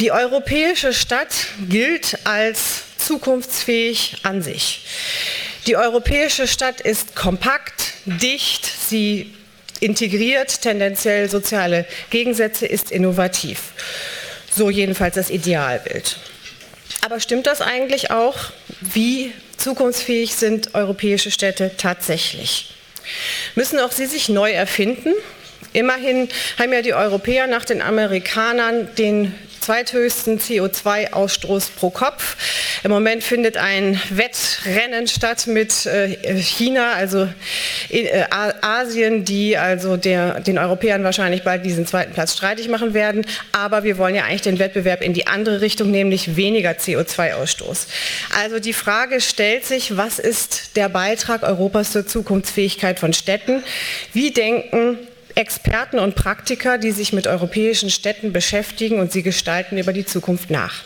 Die europäische Stadt gilt als zukunftsfähig an sich. Die europäische Stadt ist kompakt, dicht, sie integriert tendenziell soziale Gegensätze, ist innovativ. So jedenfalls das Idealbild. Aber stimmt das eigentlich auch? Wie zukunftsfähig sind europäische Städte tatsächlich? Müssen auch sie sich neu erfinden? Immerhin haben ja die Europäer nach den Amerikanern den zweithöchsten CO2-Ausstoß pro Kopf. Im Moment findet ein Wettrennen statt mit äh, China, also äh, Asien, die also der, den Europäern wahrscheinlich bald diesen zweiten Platz streitig machen werden. Aber wir wollen ja eigentlich den Wettbewerb in die andere Richtung, nämlich weniger CO2-Ausstoß. Also die Frage stellt sich, was ist der Beitrag Europas zur Zukunftsfähigkeit von Städten? Wie denken Experten und Praktiker, die sich mit europäischen Städten beschäftigen und sie gestalten über die Zukunft nach.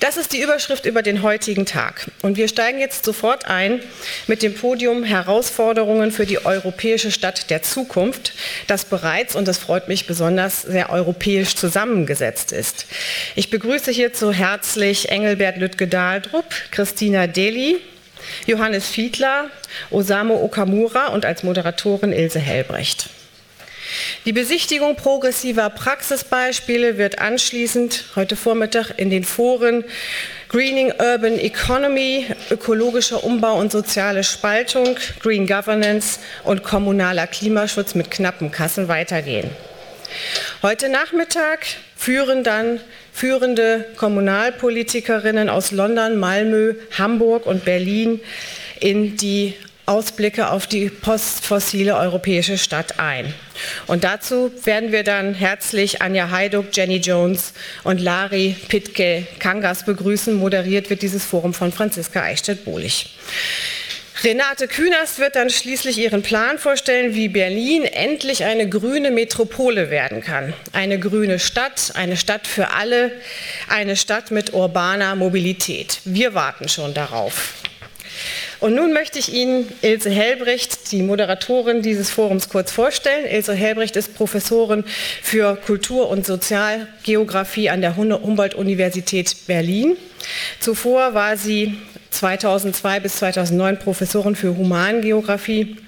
Das ist die Überschrift über den heutigen Tag. Und wir steigen jetzt sofort ein mit dem Podium Herausforderungen für die europäische Stadt der Zukunft, das bereits, und das freut mich besonders, sehr europäisch zusammengesetzt ist. Ich begrüße hierzu herzlich Engelbert Lüttke-Dahldrup, Christina Deli, Johannes Fiedler, Osamo Okamura und als Moderatorin Ilse Hellbrecht. Die Besichtigung progressiver Praxisbeispiele wird anschließend heute Vormittag in den Foren Greening Urban Economy, ökologischer Umbau und soziale Spaltung, Green Governance und kommunaler Klimaschutz mit knappen Kassen weitergehen. Heute Nachmittag führen dann führende Kommunalpolitikerinnen aus London, Malmö, Hamburg und Berlin in die Ausblicke auf die postfossile europäische Stadt ein. Und dazu werden wir dann herzlich Anja Heiduk, Jenny Jones und Lari Pitke Kangas begrüßen. Moderiert wird dieses Forum von Franziska Eichstätt-Bohlig. Renate Künast wird dann schließlich ihren Plan vorstellen, wie Berlin endlich eine grüne Metropole werden kann. Eine grüne Stadt, eine Stadt für alle, eine Stadt mit urbaner Mobilität. Wir warten schon darauf. Und nun möchte ich Ihnen Ilse Helbrecht, die Moderatorin dieses Forums, kurz vorstellen. Ilse Helbrecht ist Professorin für Kultur- und Sozialgeografie an der Humboldt-Universität Berlin. Zuvor war sie 2002 bis 2009 Professorin für Humangeografie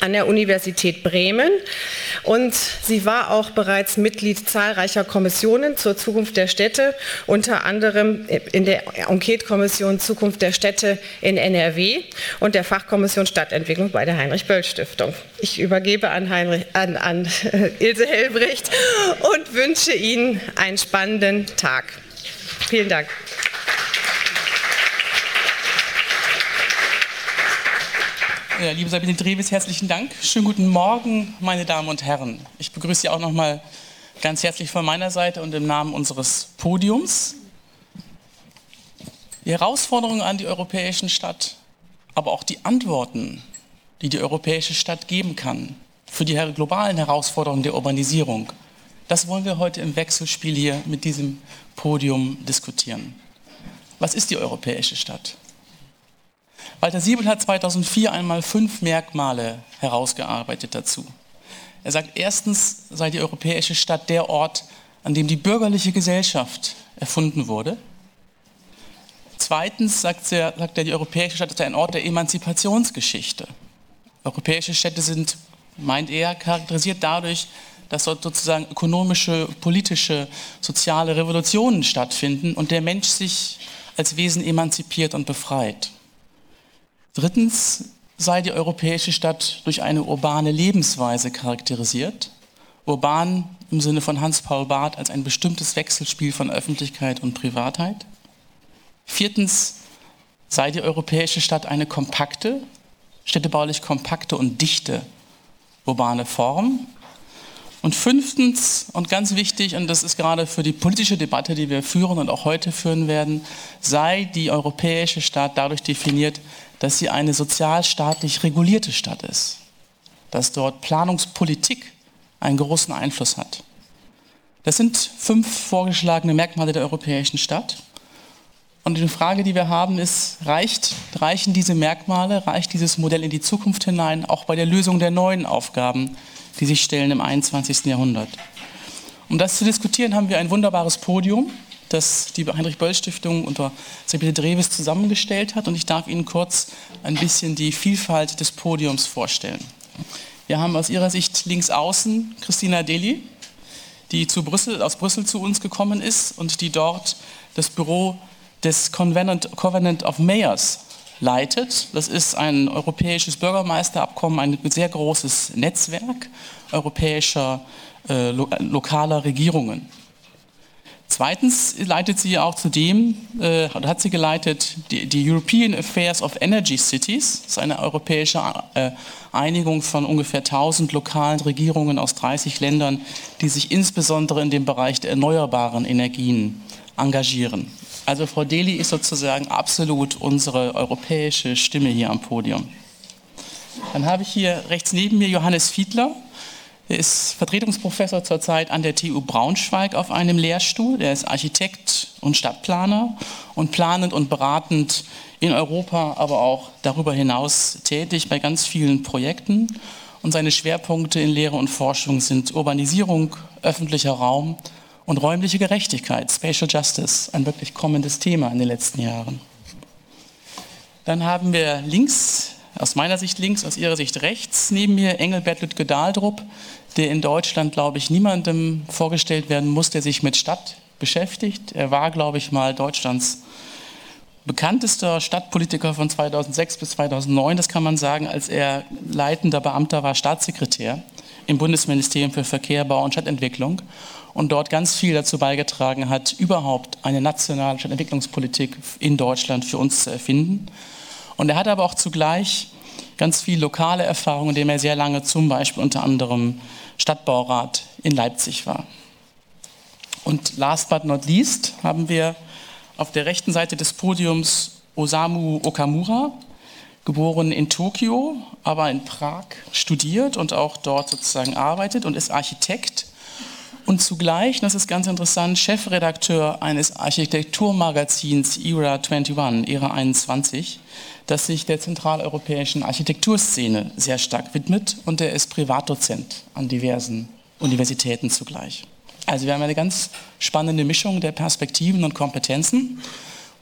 an der Universität Bremen und sie war auch bereits Mitglied zahlreicher Kommissionen zur Zukunft der Städte, unter anderem in der Enquete-Kommission Zukunft der Städte in NRW und der Fachkommission Stadtentwicklung bei der Heinrich-Böll-Stiftung. Ich übergebe an, Heinrich, an, an Ilse Hellbricht und wünsche Ihnen einen spannenden Tag. Vielen Dank. Ja, liebe Sabine Dreves, herzlichen Dank. Schönen guten Morgen, meine Damen und Herren. Ich begrüße Sie auch noch mal ganz herzlich von meiner Seite und im Namen unseres Podiums. Die Herausforderungen an die europäischen Stadt, aber auch die Antworten, die die europäische Stadt geben kann für die globalen Herausforderungen der Urbanisierung, das wollen wir heute im Wechselspiel hier mit diesem Podium diskutieren. Was ist die europäische Stadt? Walter Siebel hat 2004 einmal fünf Merkmale herausgearbeitet dazu. Er sagt, erstens sei die europäische Stadt der Ort, an dem die bürgerliche Gesellschaft erfunden wurde. Zweitens sagt er, sagt er die europäische Stadt ist ein Ort der Emanzipationsgeschichte. Europäische Städte sind, meint er, charakterisiert dadurch, dass dort sozusagen ökonomische, politische, soziale Revolutionen stattfinden und der Mensch sich als Wesen emanzipiert und befreit. Drittens sei die europäische Stadt durch eine urbane Lebensweise charakterisiert. Urban im Sinne von Hans-Paul Barth als ein bestimmtes Wechselspiel von Öffentlichkeit und Privatheit. Viertens sei die europäische Stadt eine kompakte, städtebaulich kompakte und dichte urbane Form. Und fünftens und ganz wichtig, und das ist gerade für die politische Debatte, die wir führen und auch heute führen werden, sei die europäische Stadt dadurch definiert, dass sie eine sozialstaatlich regulierte Stadt ist, dass dort Planungspolitik einen großen Einfluss hat. Das sind fünf vorgeschlagene Merkmale der europäischen Stadt. Und die Frage, die wir haben, ist, reicht, reichen diese Merkmale, reicht dieses Modell in die Zukunft hinein, auch bei der Lösung der neuen Aufgaben, die sich stellen im 21. Jahrhundert? Um das zu diskutieren, haben wir ein wunderbares Podium, das die Heinrich-Böll-Stiftung unter Sibylle Dreves zusammengestellt hat. Und ich darf Ihnen kurz ein bisschen die Vielfalt des Podiums vorstellen. Wir haben aus Ihrer Sicht links außen Christina Deli, die zu Brüssel, aus Brüssel zu uns gekommen ist und die dort das Büro des Covenant, Covenant of Mayors leitet. Das ist ein europäisches Bürgermeisterabkommen, ein sehr großes Netzwerk europäischer äh, lo lokaler Regierungen. Zweitens leitet sie auch zudem, äh, hat sie geleitet, die, die, European Affairs of Energy Cities. Das ist eine europäische äh, Einigung von ungefähr 1000 lokalen Regierungen aus 30 Ländern, die sich insbesondere in dem Bereich der erneuerbaren Energien engagieren. Also Frau Deli ist sozusagen absolut unsere europäische Stimme hier am Podium. Dann habe ich hier rechts neben mir Johannes Fiedler. Er ist Vertretungsprofessor zurzeit an der TU Braunschweig auf einem Lehrstuhl. Er ist Architekt und Stadtplaner und planend und beratend in Europa, aber auch darüber hinaus tätig bei ganz vielen Projekten. Und seine Schwerpunkte in Lehre und Forschung sind Urbanisierung, öffentlicher Raum und räumliche Gerechtigkeit, Spatial Justice, ein wirklich kommendes Thema in den letzten Jahren. Dann haben wir links aus meiner Sicht links, aus Ihrer Sicht rechts neben mir Engelbert Lütke-Dahldrup, der in Deutschland, glaube ich, niemandem vorgestellt werden muss, der sich mit Stadt beschäftigt. Er war, glaube ich, mal Deutschlands bekanntester Stadtpolitiker von 2006 bis 2009, das kann man sagen, als er leitender Beamter war, Staatssekretär im Bundesministerium für Verkehr, Bau und Stadtentwicklung und dort ganz viel dazu beigetragen hat, überhaupt eine nationale Stadtentwicklungspolitik in Deutschland für uns zu erfinden. Und er hat aber auch zugleich ganz viel lokale Erfahrung, indem er sehr lange zum Beispiel unter anderem Stadtbaurat in Leipzig war. Und last but not least haben wir auf der rechten Seite des Podiums Osamu Okamura, geboren in Tokio, aber in Prag studiert und auch dort sozusagen arbeitet und ist Architekt und zugleich, das ist ganz interessant, Chefredakteur eines Architekturmagazins Era 21, Era 21, das sich der zentraleuropäischen Architekturszene sehr stark widmet und er ist Privatdozent an diversen Universitäten zugleich. Also wir haben eine ganz spannende Mischung der Perspektiven und Kompetenzen.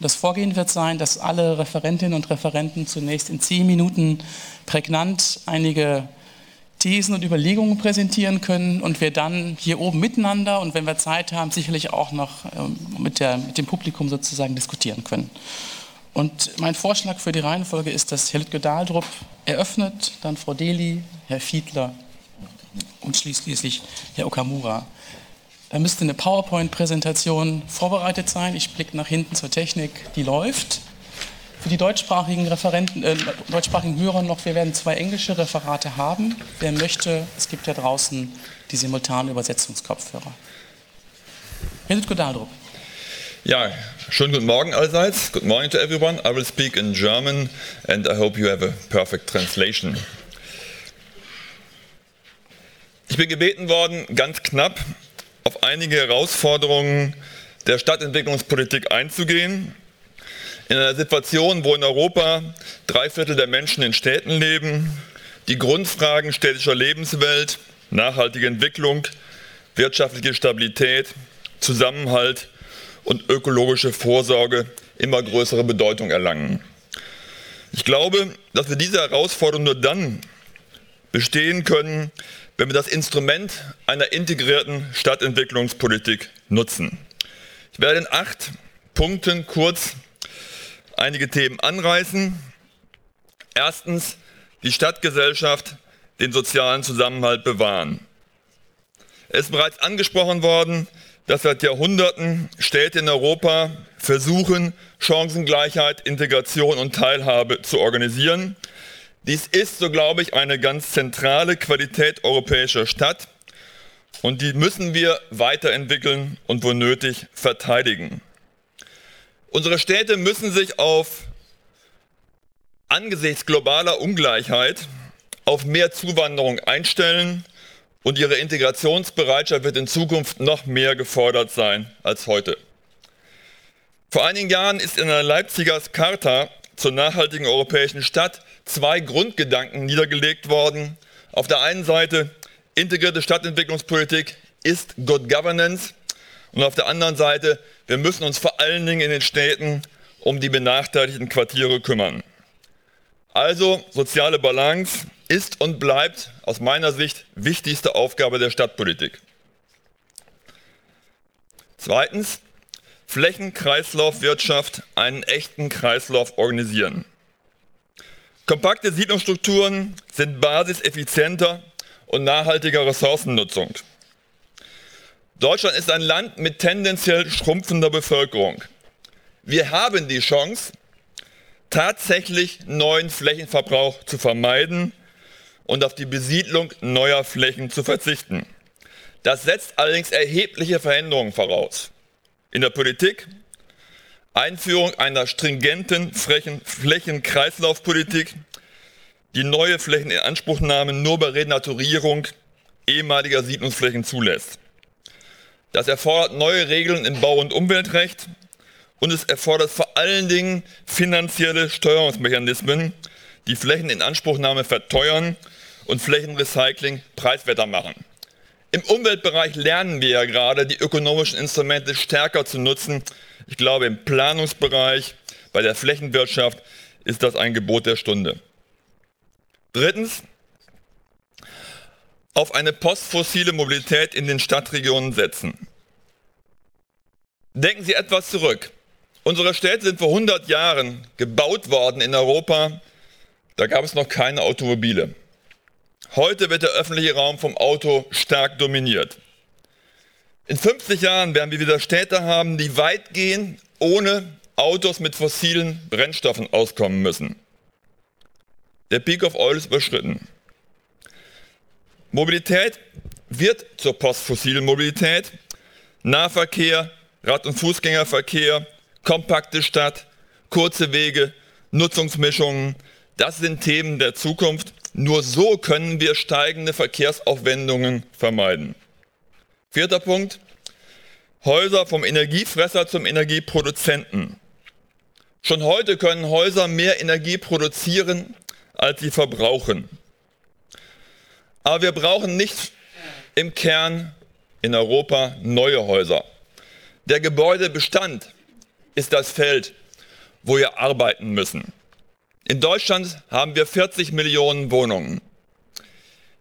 Das Vorgehen wird sein, dass alle Referentinnen und Referenten zunächst in zehn Minuten prägnant einige Thesen und Überlegungen präsentieren können und wir dann hier oben miteinander und wenn wir Zeit haben, sicherlich auch noch ähm, mit, der, mit dem Publikum sozusagen diskutieren können. Und mein Vorschlag für die Reihenfolge ist, dass Herr Lütke-Dahldrup eröffnet, dann Frau Deli, Herr Fiedler und schließlich Herr Okamura. Da müsste eine PowerPoint-Präsentation vorbereitet sein. Ich blicke nach hinten zur Technik, die läuft. Für die deutschsprachigen, Referenten, äh, deutschsprachigen Hörer noch, wir werden zwei englische Referate haben. Wer möchte, es gibt ja draußen die simultanen Übersetzungskopfhörer. Herr Lütke-Dahldrup. Ja, schönen guten Morgen allseits. Good morning to everyone. I will speak in German and I hope you have a perfect translation. Ich bin gebeten worden, ganz knapp auf einige Herausforderungen der Stadtentwicklungspolitik einzugehen. In einer Situation, wo in Europa drei Viertel der Menschen in Städten leben, die Grundfragen städtischer Lebenswelt, nachhaltige Entwicklung, wirtschaftliche Stabilität, Zusammenhalt und ökologische Vorsorge immer größere Bedeutung erlangen. Ich glaube, dass wir diese Herausforderung nur dann bestehen können, wenn wir das Instrument einer integrierten Stadtentwicklungspolitik nutzen. Ich werde in acht Punkten kurz einige Themen anreißen. Erstens, die Stadtgesellschaft den sozialen Zusammenhalt bewahren. Es ist bereits angesprochen worden, dass seit Jahrhunderten Städte in Europa versuchen, Chancengleichheit, Integration und Teilhabe zu organisieren. Dies ist, so glaube ich, eine ganz zentrale Qualität europäischer Stadt und die müssen wir weiterentwickeln und wo nötig verteidigen. Unsere Städte müssen sich auf angesichts globaler Ungleichheit auf mehr Zuwanderung einstellen und ihre Integrationsbereitschaft wird in Zukunft noch mehr gefordert sein als heute. Vor einigen Jahren ist in der Leipziger Charta zur nachhaltigen europäischen Stadt zwei Grundgedanken niedergelegt worden. Auf der einen Seite integrierte Stadtentwicklungspolitik ist Good Governance. Und auf der anderen Seite, wir müssen uns vor allen Dingen in den Städten um die benachteiligten Quartiere kümmern. Also soziale Balance ist und bleibt aus meiner Sicht wichtigste Aufgabe der Stadtpolitik. Zweitens, Flächenkreislaufwirtschaft, einen echten Kreislauf organisieren. Kompakte Siedlungsstrukturen sind Basis effizienter und nachhaltiger Ressourcennutzung. Deutschland ist ein Land mit tendenziell schrumpfender Bevölkerung. Wir haben die Chance, tatsächlich neuen Flächenverbrauch zu vermeiden und auf die Besiedlung neuer Flächen zu verzichten. Das setzt allerdings erhebliche Veränderungen voraus. In der Politik, Einführung einer stringenten Flächenkreislaufpolitik, die neue Flächeninanspruchnahme nur bei Renaturierung ehemaliger Siedlungsflächen zulässt. Das erfordert neue Regeln im Bau- und Umweltrecht und es erfordert vor allen Dingen finanzielle Steuerungsmechanismen, die Flächeninanspruchnahme verteuern und Flächenrecycling preiswerter machen. Im Umweltbereich lernen wir ja gerade, die ökonomischen Instrumente stärker zu nutzen. Ich glaube, im Planungsbereich, bei der Flächenwirtschaft ist das ein Gebot der Stunde. Drittens, auf eine postfossile Mobilität in den Stadtregionen setzen. Denken Sie etwas zurück. Unsere Städte sind vor 100 Jahren gebaut worden in Europa. Da gab es noch keine Automobile. Heute wird der öffentliche Raum vom Auto stark dominiert. In 50 Jahren werden wir wieder Städte haben, die weitgehend ohne Autos mit fossilen Brennstoffen auskommen müssen. Der Peak of Oil ist überschritten. Mobilität wird zur postfossilen Mobilität. Nahverkehr, Rad- und Fußgängerverkehr, kompakte Stadt, kurze Wege, Nutzungsmischungen, das sind Themen der Zukunft. Nur so können wir steigende Verkehrsaufwendungen vermeiden. Vierter Punkt. Häuser vom Energiefresser zum Energieproduzenten. Schon heute können Häuser mehr Energie produzieren, als sie verbrauchen. Aber wir brauchen nicht im Kern in Europa neue Häuser. Der Gebäudebestand ist das Feld, wo wir arbeiten müssen. In Deutschland haben wir 40 Millionen Wohnungen.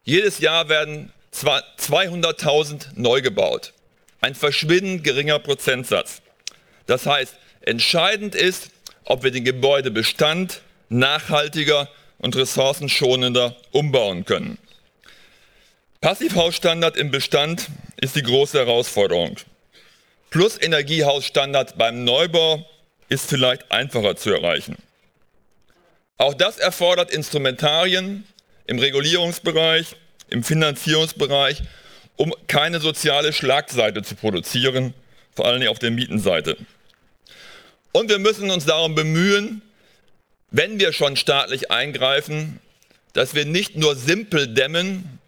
Jedes Jahr werden 200.000 neu gebaut. Ein verschwindend geringer Prozentsatz. Das heißt, entscheidend ist, ob wir den Gebäudebestand nachhaltiger und ressourcenschonender umbauen können. Passivhausstandard im Bestand ist die große Herausforderung. Plus Energiehausstandard beim Neubau ist vielleicht einfacher zu erreichen. Auch das erfordert Instrumentarien im Regulierungsbereich, im Finanzierungsbereich, um keine soziale Schlagseite zu produzieren, vor allem auf der Mietenseite. Und wir müssen uns darum bemühen, wenn wir schon staatlich eingreifen, dass wir nicht nur simpel dämmen,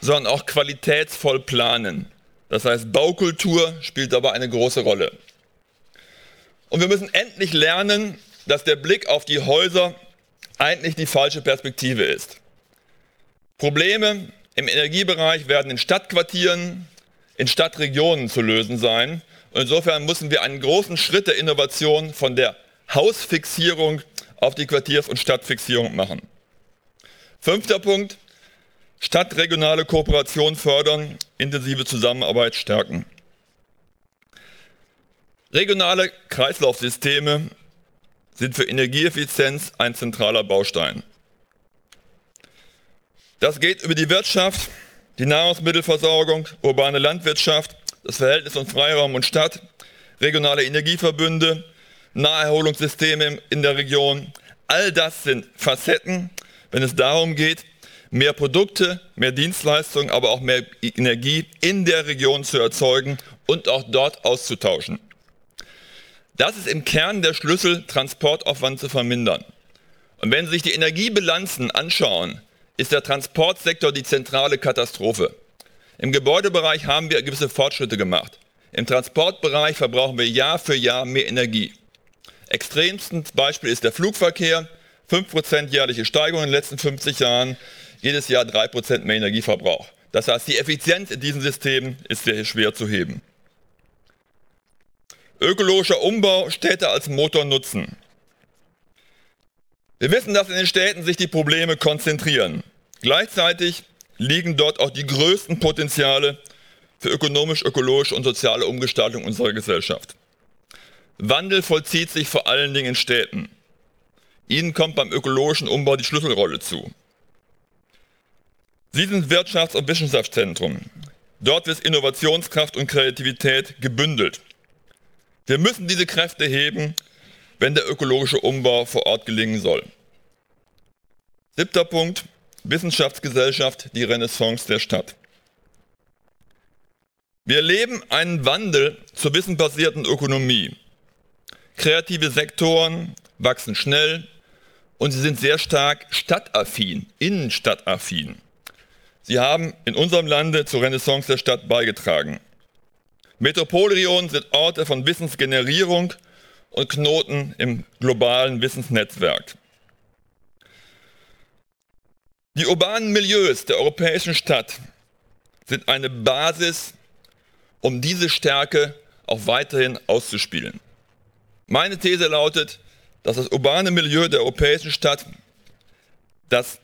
sondern auch qualitätsvoll planen. Das heißt, Baukultur spielt dabei eine große Rolle. Und wir müssen endlich lernen, dass der Blick auf die Häuser eigentlich die falsche Perspektive ist. Probleme im Energiebereich werden in Stadtquartieren, in Stadtregionen zu lösen sein. Und insofern müssen wir einen großen Schritt der Innovation von der Hausfixierung auf die Quartiers- und Stadtfixierung machen. Fünfter Punkt, stadtregionale Kooperation fördern, intensive Zusammenarbeit stärken. Regionale Kreislaufsysteme sind für Energieeffizienz ein zentraler Baustein. Das geht über die Wirtschaft, die Nahrungsmittelversorgung, urbane Landwirtschaft, das Verhältnis von Freiraum und Stadt, regionale Energieverbünde, Naherholungssysteme in der Region. All das sind Facetten, wenn es darum geht, mehr Produkte, mehr Dienstleistungen, aber auch mehr Energie in der Region zu erzeugen und auch dort auszutauschen. Das ist im Kern der Schlüssel, Transportaufwand zu vermindern. Und wenn Sie sich die Energiebilanzen anschauen, ist der Transportsektor die zentrale Katastrophe. Im Gebäudebereich haben wir gewisse Fortschritte gemacht. Im Transportbereich verbrauchen wir Jahr für Jahr mehr Energie. Extremstes Beispiel ist der Flugverkehr. 5% jährliche Steigerung in den letzten 50 Jahren, jedes Jahr 3% mehr Energieverbrauch. Das heißt, die Effizienz in diesen Systemen ist sehr schwer zu heben. Ökologischer Umbau, Städte als Motor nutzen. Wir wissen, dass in den Städten sich die Probleme konzentrieren. Gleichzeitig liegen dort auch die größten Potenziale für ökonomisch, ökologische und soziale Umgestaltung unserer Gesellschaft. Wandel vollzieht sich vor allen Dingen in Städten. Ihnen kommt beim ökologischen Umbau die Schlüsselrolle zu. Sie sind Wirtschafts- und Wissenschaftszentrum. Dort wird Innovationskraft und Kreativität gebündelt. Wir müssen diese Kräfte heben, wenn der ökologische Umbau vor Ort gelingen soll. Siebter Punkt, Wissenschaftsgesellschaft, die Renaissance der Stadt. Wir erleben einen Wandel zur wissenbasierten Ökonomie. Kreative Sektoren wachsen schnell und sie sind sehr stark stadtaffin, innenstadtaffin. Sie haben in unserem Lande zur Renaissance der Stadt beigetragen. Metropolregionen sind Orte von Wissensgenerierung und Knoten im globalen Wissensnetzwerk. Die urbanen Milieus der europäischen Stadt sind eine Basis, um diese Stärke auch weiterhin auszuspielen. Meine These lautet, dass das urbane Milieu der europäischen Stadt das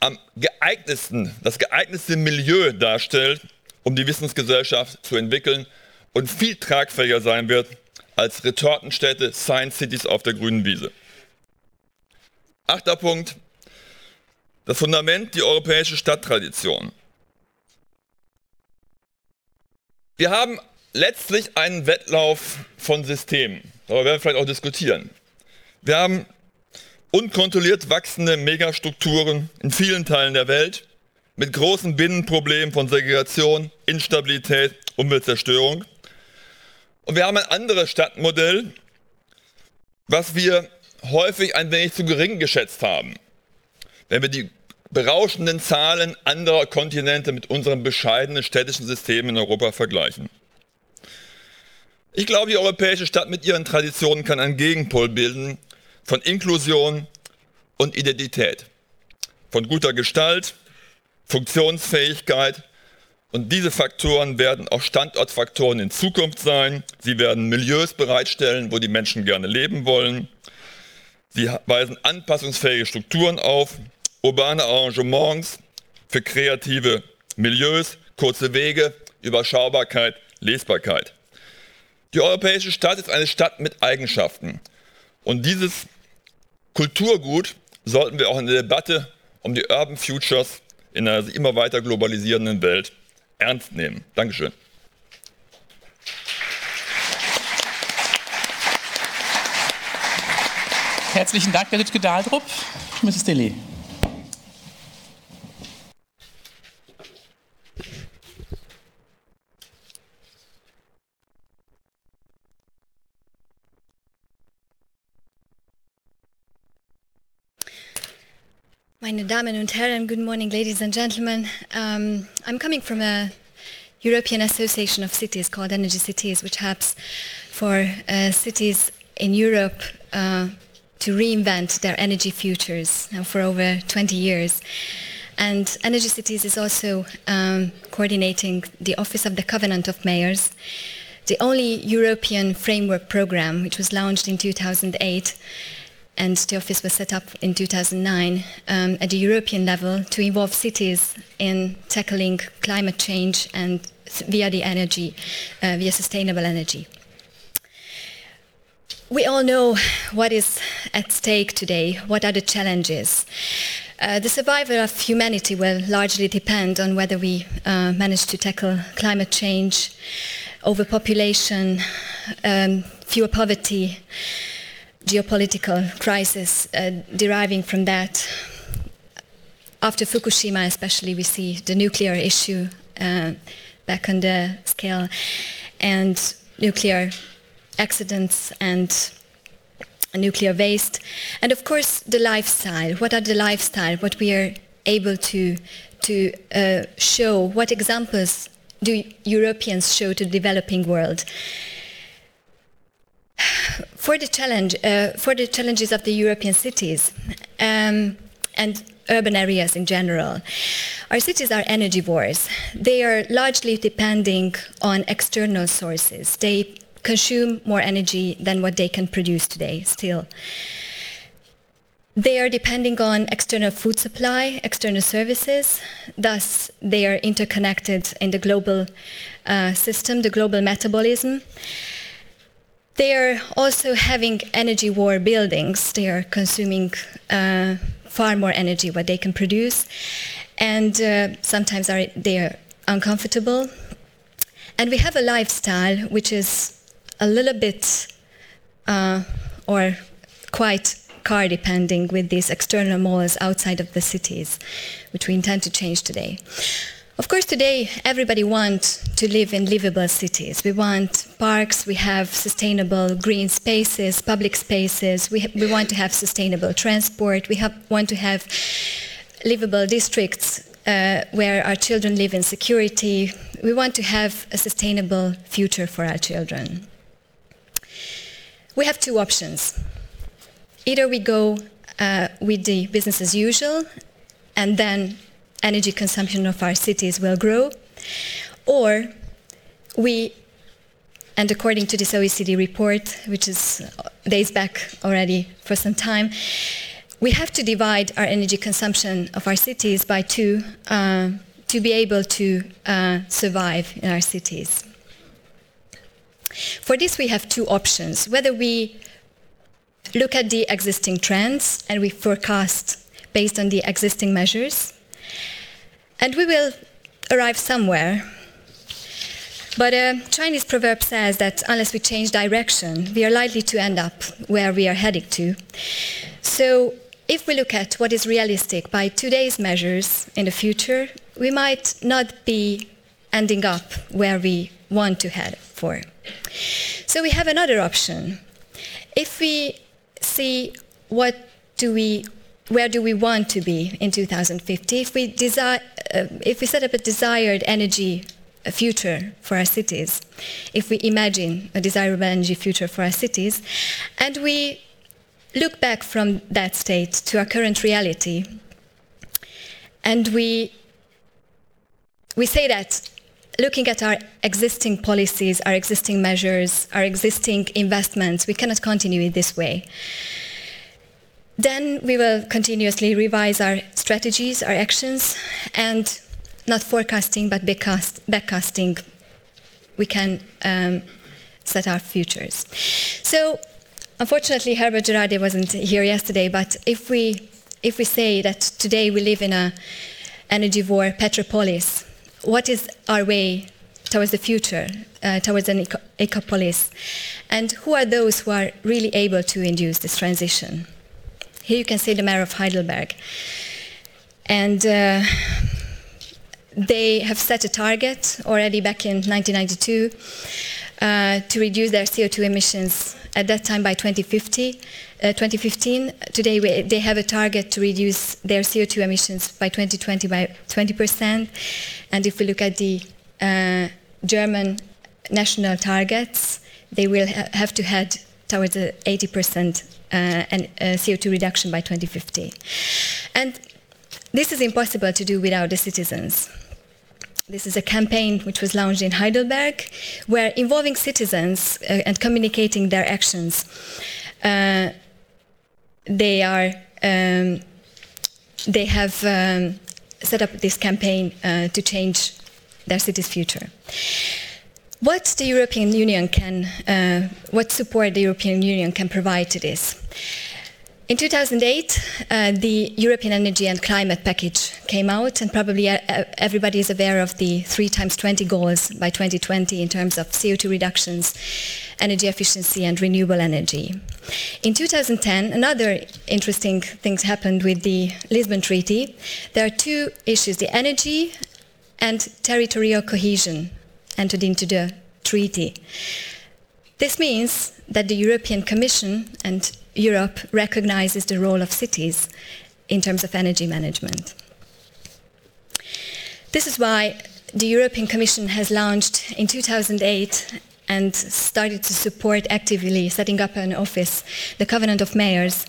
am geeignetsten, das geeignetste Milieu darstellt, um die Wissensgesellschaft zu entwickeln und viel tragfähiger sein wird als Retortenstädte, Science Cities auf der grünen Wiese. Achter Punkt, das Fundament, die europäische Stadttradition. Wir haben letztlich einen Wettlauf von Systemen. Darüber werden wir vielleicht auch diskutieren. Wir haben unkontrolliert wachsende Megastrukturen in vielen Teilen der Welt mit großen Binnenproblemen von Segregation, Instabilität, Umweltzerstörung. Und wir haben ein anderes Stadtmodell, was wir häufig ein wenig zu gering geschätzt haben. Wenn wir die berauschenden Zahlen anderer Kontinente mit unserem bescheidenen städtischen System in Europa vergleichen. Ich glaube, die europäische Stadt mit ihren Traditionen kann einen Gegenpol bilden von Inklusion und Identität, von guter Gestalt, Funktionsfähigkeit und diese Faktoren werden auch Standortfaktoren in Zukunft sein. Sie werden Milieus bereitstellen, wo die Menschen gerne leben wollen. Sie weisen anpassungsfähige Strukturen auf urbane Arrangements für kreative Milieus, kurze Wege, Überschaubarkeit, Lesbarkeit. Die europäische Stadt ist eine Stadt mit Eigenschaften. Und dieses Kulturgut sollten wir auch in der Debatte um die Urban Futures in einer immer weiter globalisierenden Welt ernst nehmen. Dankeschön. Herzlichen Dank, Herr Lütke Dahldrup. Mrs. Dilly. Meine Damen und Herren, good morning, ladies and gentlemen. Um, I'm coming from a European Association of Cities called Energy Cities, which helps for uh, cities in Europe uh, to reinvent their energy futures now for over 20 years. And Energy Cities is also um, coordinating the Office of the Covenant of Mayors, the only European framework program which was launched in 2008 and the office was set up in 2009 um, at the European level to involve cities in tackling climate change and via the energy, uh, via sustainable energy. We all know what is at stake today, what are the challenges. Uh, the survival of humanity will largely depend on whether we uh, manage to tackle climate change, overpopulation, um, fewer poverty, geopolitical crisis uh, deriving from that. After Fukushima, especially, we see the nuclear issue uh, back on the scale, and nuclear accidents and nuclear waste, and of course the lifestyle. What are the lifestyle? What we are able to to uh, show? What examples do Europeans show to the developing world? for the challenge, uh, for the challenges of the European cities um, and urban areas in general, Our cities are energy wars. They are largely depending on external sources. They consume more energy than what they can produce today still. They are depending on external food supply, external services. Thus, they are interconnected in the global uh, system, the global metabolism. They are also having energy war buildings. They are consuming uh, far more energy what they can produce, and uh, sometimes are, they are uncomfortable. And we have a lifestyle which is a little bit uh, or quite car depending with these external malls outside of the cities, which we intend to change today. Of course, today everybody wants to live in livable cities. We want parks, we have sustainable green spaces, public spaces, we, we want to have sustainable transport, we want to have livable districts uh, where our children live in security. We want to have a sustainable future for our children. We have two options. Either we go uh, with the business as usual, and then energy consumption of our cities will grow, or we, and according to this OECD report, which is days back already for some time, we have to divide our energy consumption of our cities by two uh, to be able to uh, survive in our cities. For this, we have two options. Whether we look at the existing trends and we forecast based on the existing measures, and we will arrive somewhere. But a Chinese proverb says that unless we change direction, we are likely to end up where we are heading to. So, if we look at what is realistic by today's measures in the future, we might not be ending up where we want to head for. So, we have another option. If we see what do we where do we want to be in 2050 if we desire uh, if we set up a desired energy future for our cities if we imagine a desirable energy future for our cities and we look back from that state to our current reality and we we say that looking at our existing policies our existing measures our existing investments we cannot continue in this way then we will continuously revise our strategies, our actions, and not forecasting but backcast, backcasting, we can um, set our futures. So, unfortunately, Herbert Girardi wasn't here yesterday, but if we, if we say that today we live in a energy war petropolis, what is our way towards the future, uh, towards an eco- ecopolis? And who are those who are really able to induce this transition? Here you can see the mayor of Heidelberg. And uh, they have set a target already back in 1992 uh, to reduce their CO2 emissions at that time by 2050. Uh, 2015. Today we, they have a target to reduce their CO2 emissions by 2020 by 20%. And if we look at the uh, German national targets, they will ha- have to head towards the 80% uh, and uh, CO2 reduction by 2050. And this is impossible to do without the citizens. This is a campaign which was launched in Heidelberg, where involving citizens uh, and communicating their actions, uh, they are um, they have um, set up this campaign uh, to change their city's future. What the European Union can, uh, what support the European Union can provide to this? In 2008, uh, the European Energy and Climate Package came out, and probably uh, everybody is aware of the 3 times 20 goals by 2020 in terms of CO2 reductions, energy efficiency, and renewable energy. In 2010, another interesting thing happened with the Lisbon Treaty. There are two issues the energy and territorial cohesion entered into the treaty. This means that the European Commission and Europe recognizes the role of cities in terms of energy management. This is why the European Commission has launched in 2008 and started to support actively setting up an office, the Covenant of Mayors.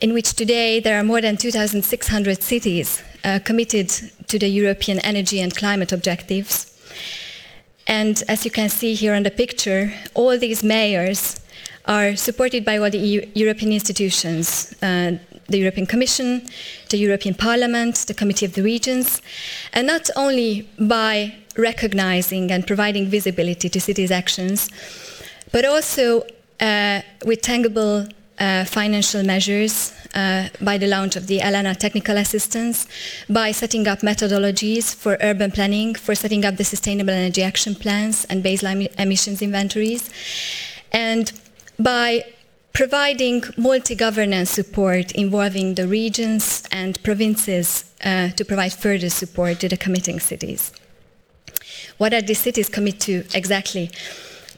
In which today there are more than 2,600 cities uh, committed to the European energy and climate objectives. And as you can see here on the picture, all these mayors are supported by all the EU, European institutions, uh, the European Commission, the European Parliament, the Committee of the Regions, and not only by recognizing and providing visibility to cities' actions, but also uh, with tangible uh, financial measures uh, by the launch of the ELANA technical assistance, by setting up methodologies for urban planning, for setting up the sustainable energy action plans and baseline emissions inventories, and by providing multi-governance support involving the regions and provinces uh, to provide further support to the committing cities. What are the cities commit to exactly?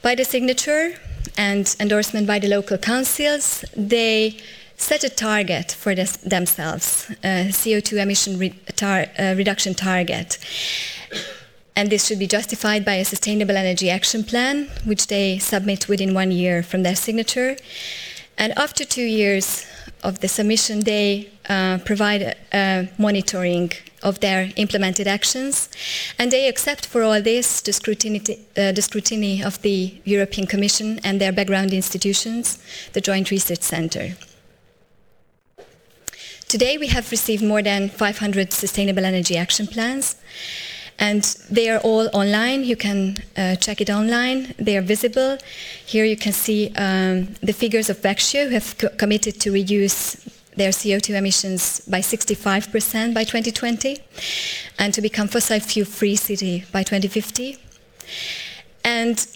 By the signature, and endorsement by the local councils, they set a target for this, themselves, a CO2 emission re tar reduction target. And this should be justified by a sustainable energy action plan, which they submit within one year from their signature. And after two years of the submission, they uh, provide uh, monitoring of their implemented actions, and they accept for all this the scrutiny, uh, the scrutiny of the European Commission and their background institutions, the Joint Research Centre. Today we have received more than 500 sustainable energy action plans, and they are all online. You can uh, check it online. They are visible. Here you can see um, the figures of Vexio, who have co committed to reduce their CO2 emissions by 65% by 2020 and to become fossil fuel free city by 2050. And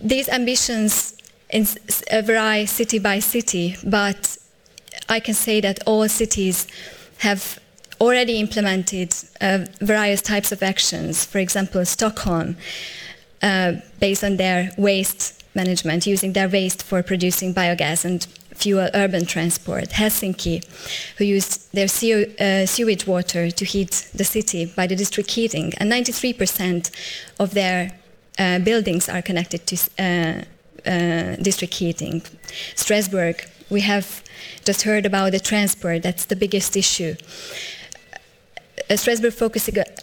these ambitions vary city by city, but I can say that all cities have already implemented uh, various types of actions. For example, Stockholm, uh, based on their waste management, using their waste for producing biogas and fuel urban transport. Helsinki, who used their uh, sewage water to heat the city by the district heating, and 93% of their uh, buildings are connected to uh, uh, district heating. Strasbourg, we have just heard about the transport, that's the biggest issue. Uh, Strasbourg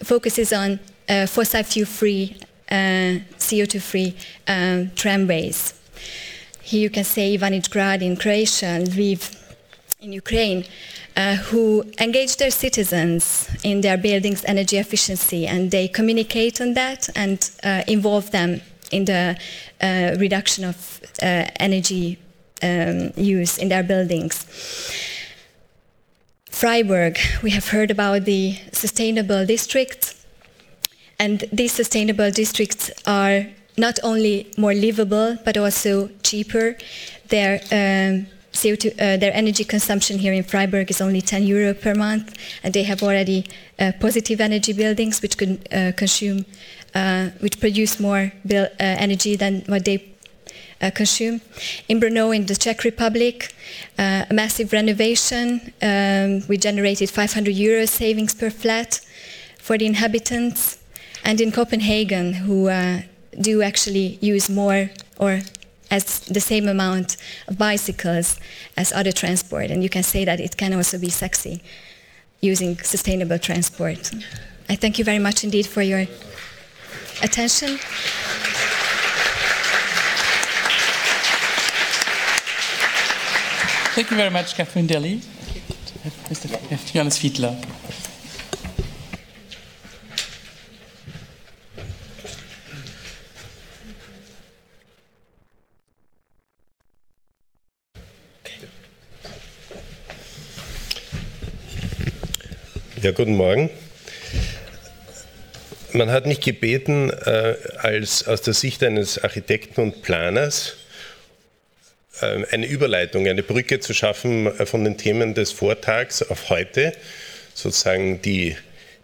focuses on fossil fuel free, CO2 free um, tramways. Here you can say Ivanić in Croatia and Lviv in Ukraine, uh, who engage their citizens in their buildings' energy efficiency, and they communicate on that and uh, involve them in the uh, reduction of uh, energy um, use in their buildings. Freiburg, we have heard about the sustainable districts, and these sustainable districts are not only more livable but also cheaper. Their um, CO2, uh, their energy consumption here in Freiburg is only 10 euro per month, and they have already uh, positive energy buildings which can uh, consume, uh, which produce more uh, energy than what they uh, consume. In Brno, in the Czech Republic, a massive renovation. Um, we generated 500 euro savings per flat for the inhabitants. And in Copenhagen, who do actually use more or as the same amount of bicycles as other transport. And you can say that it can also be sexy using sustainable transport. I thank you very much indeed for your attention. Thank you very much, Catherine Daly. Mr. Johannes Fiedler. Ja, guten Morgen. Man hat mich gebeten, äh, als aus der Sicht eines Architekten und Planers äh, eine Überleitung, eine Brücke zu schaffen äh, von den Themen des Vortags auf heute, sozusagen die,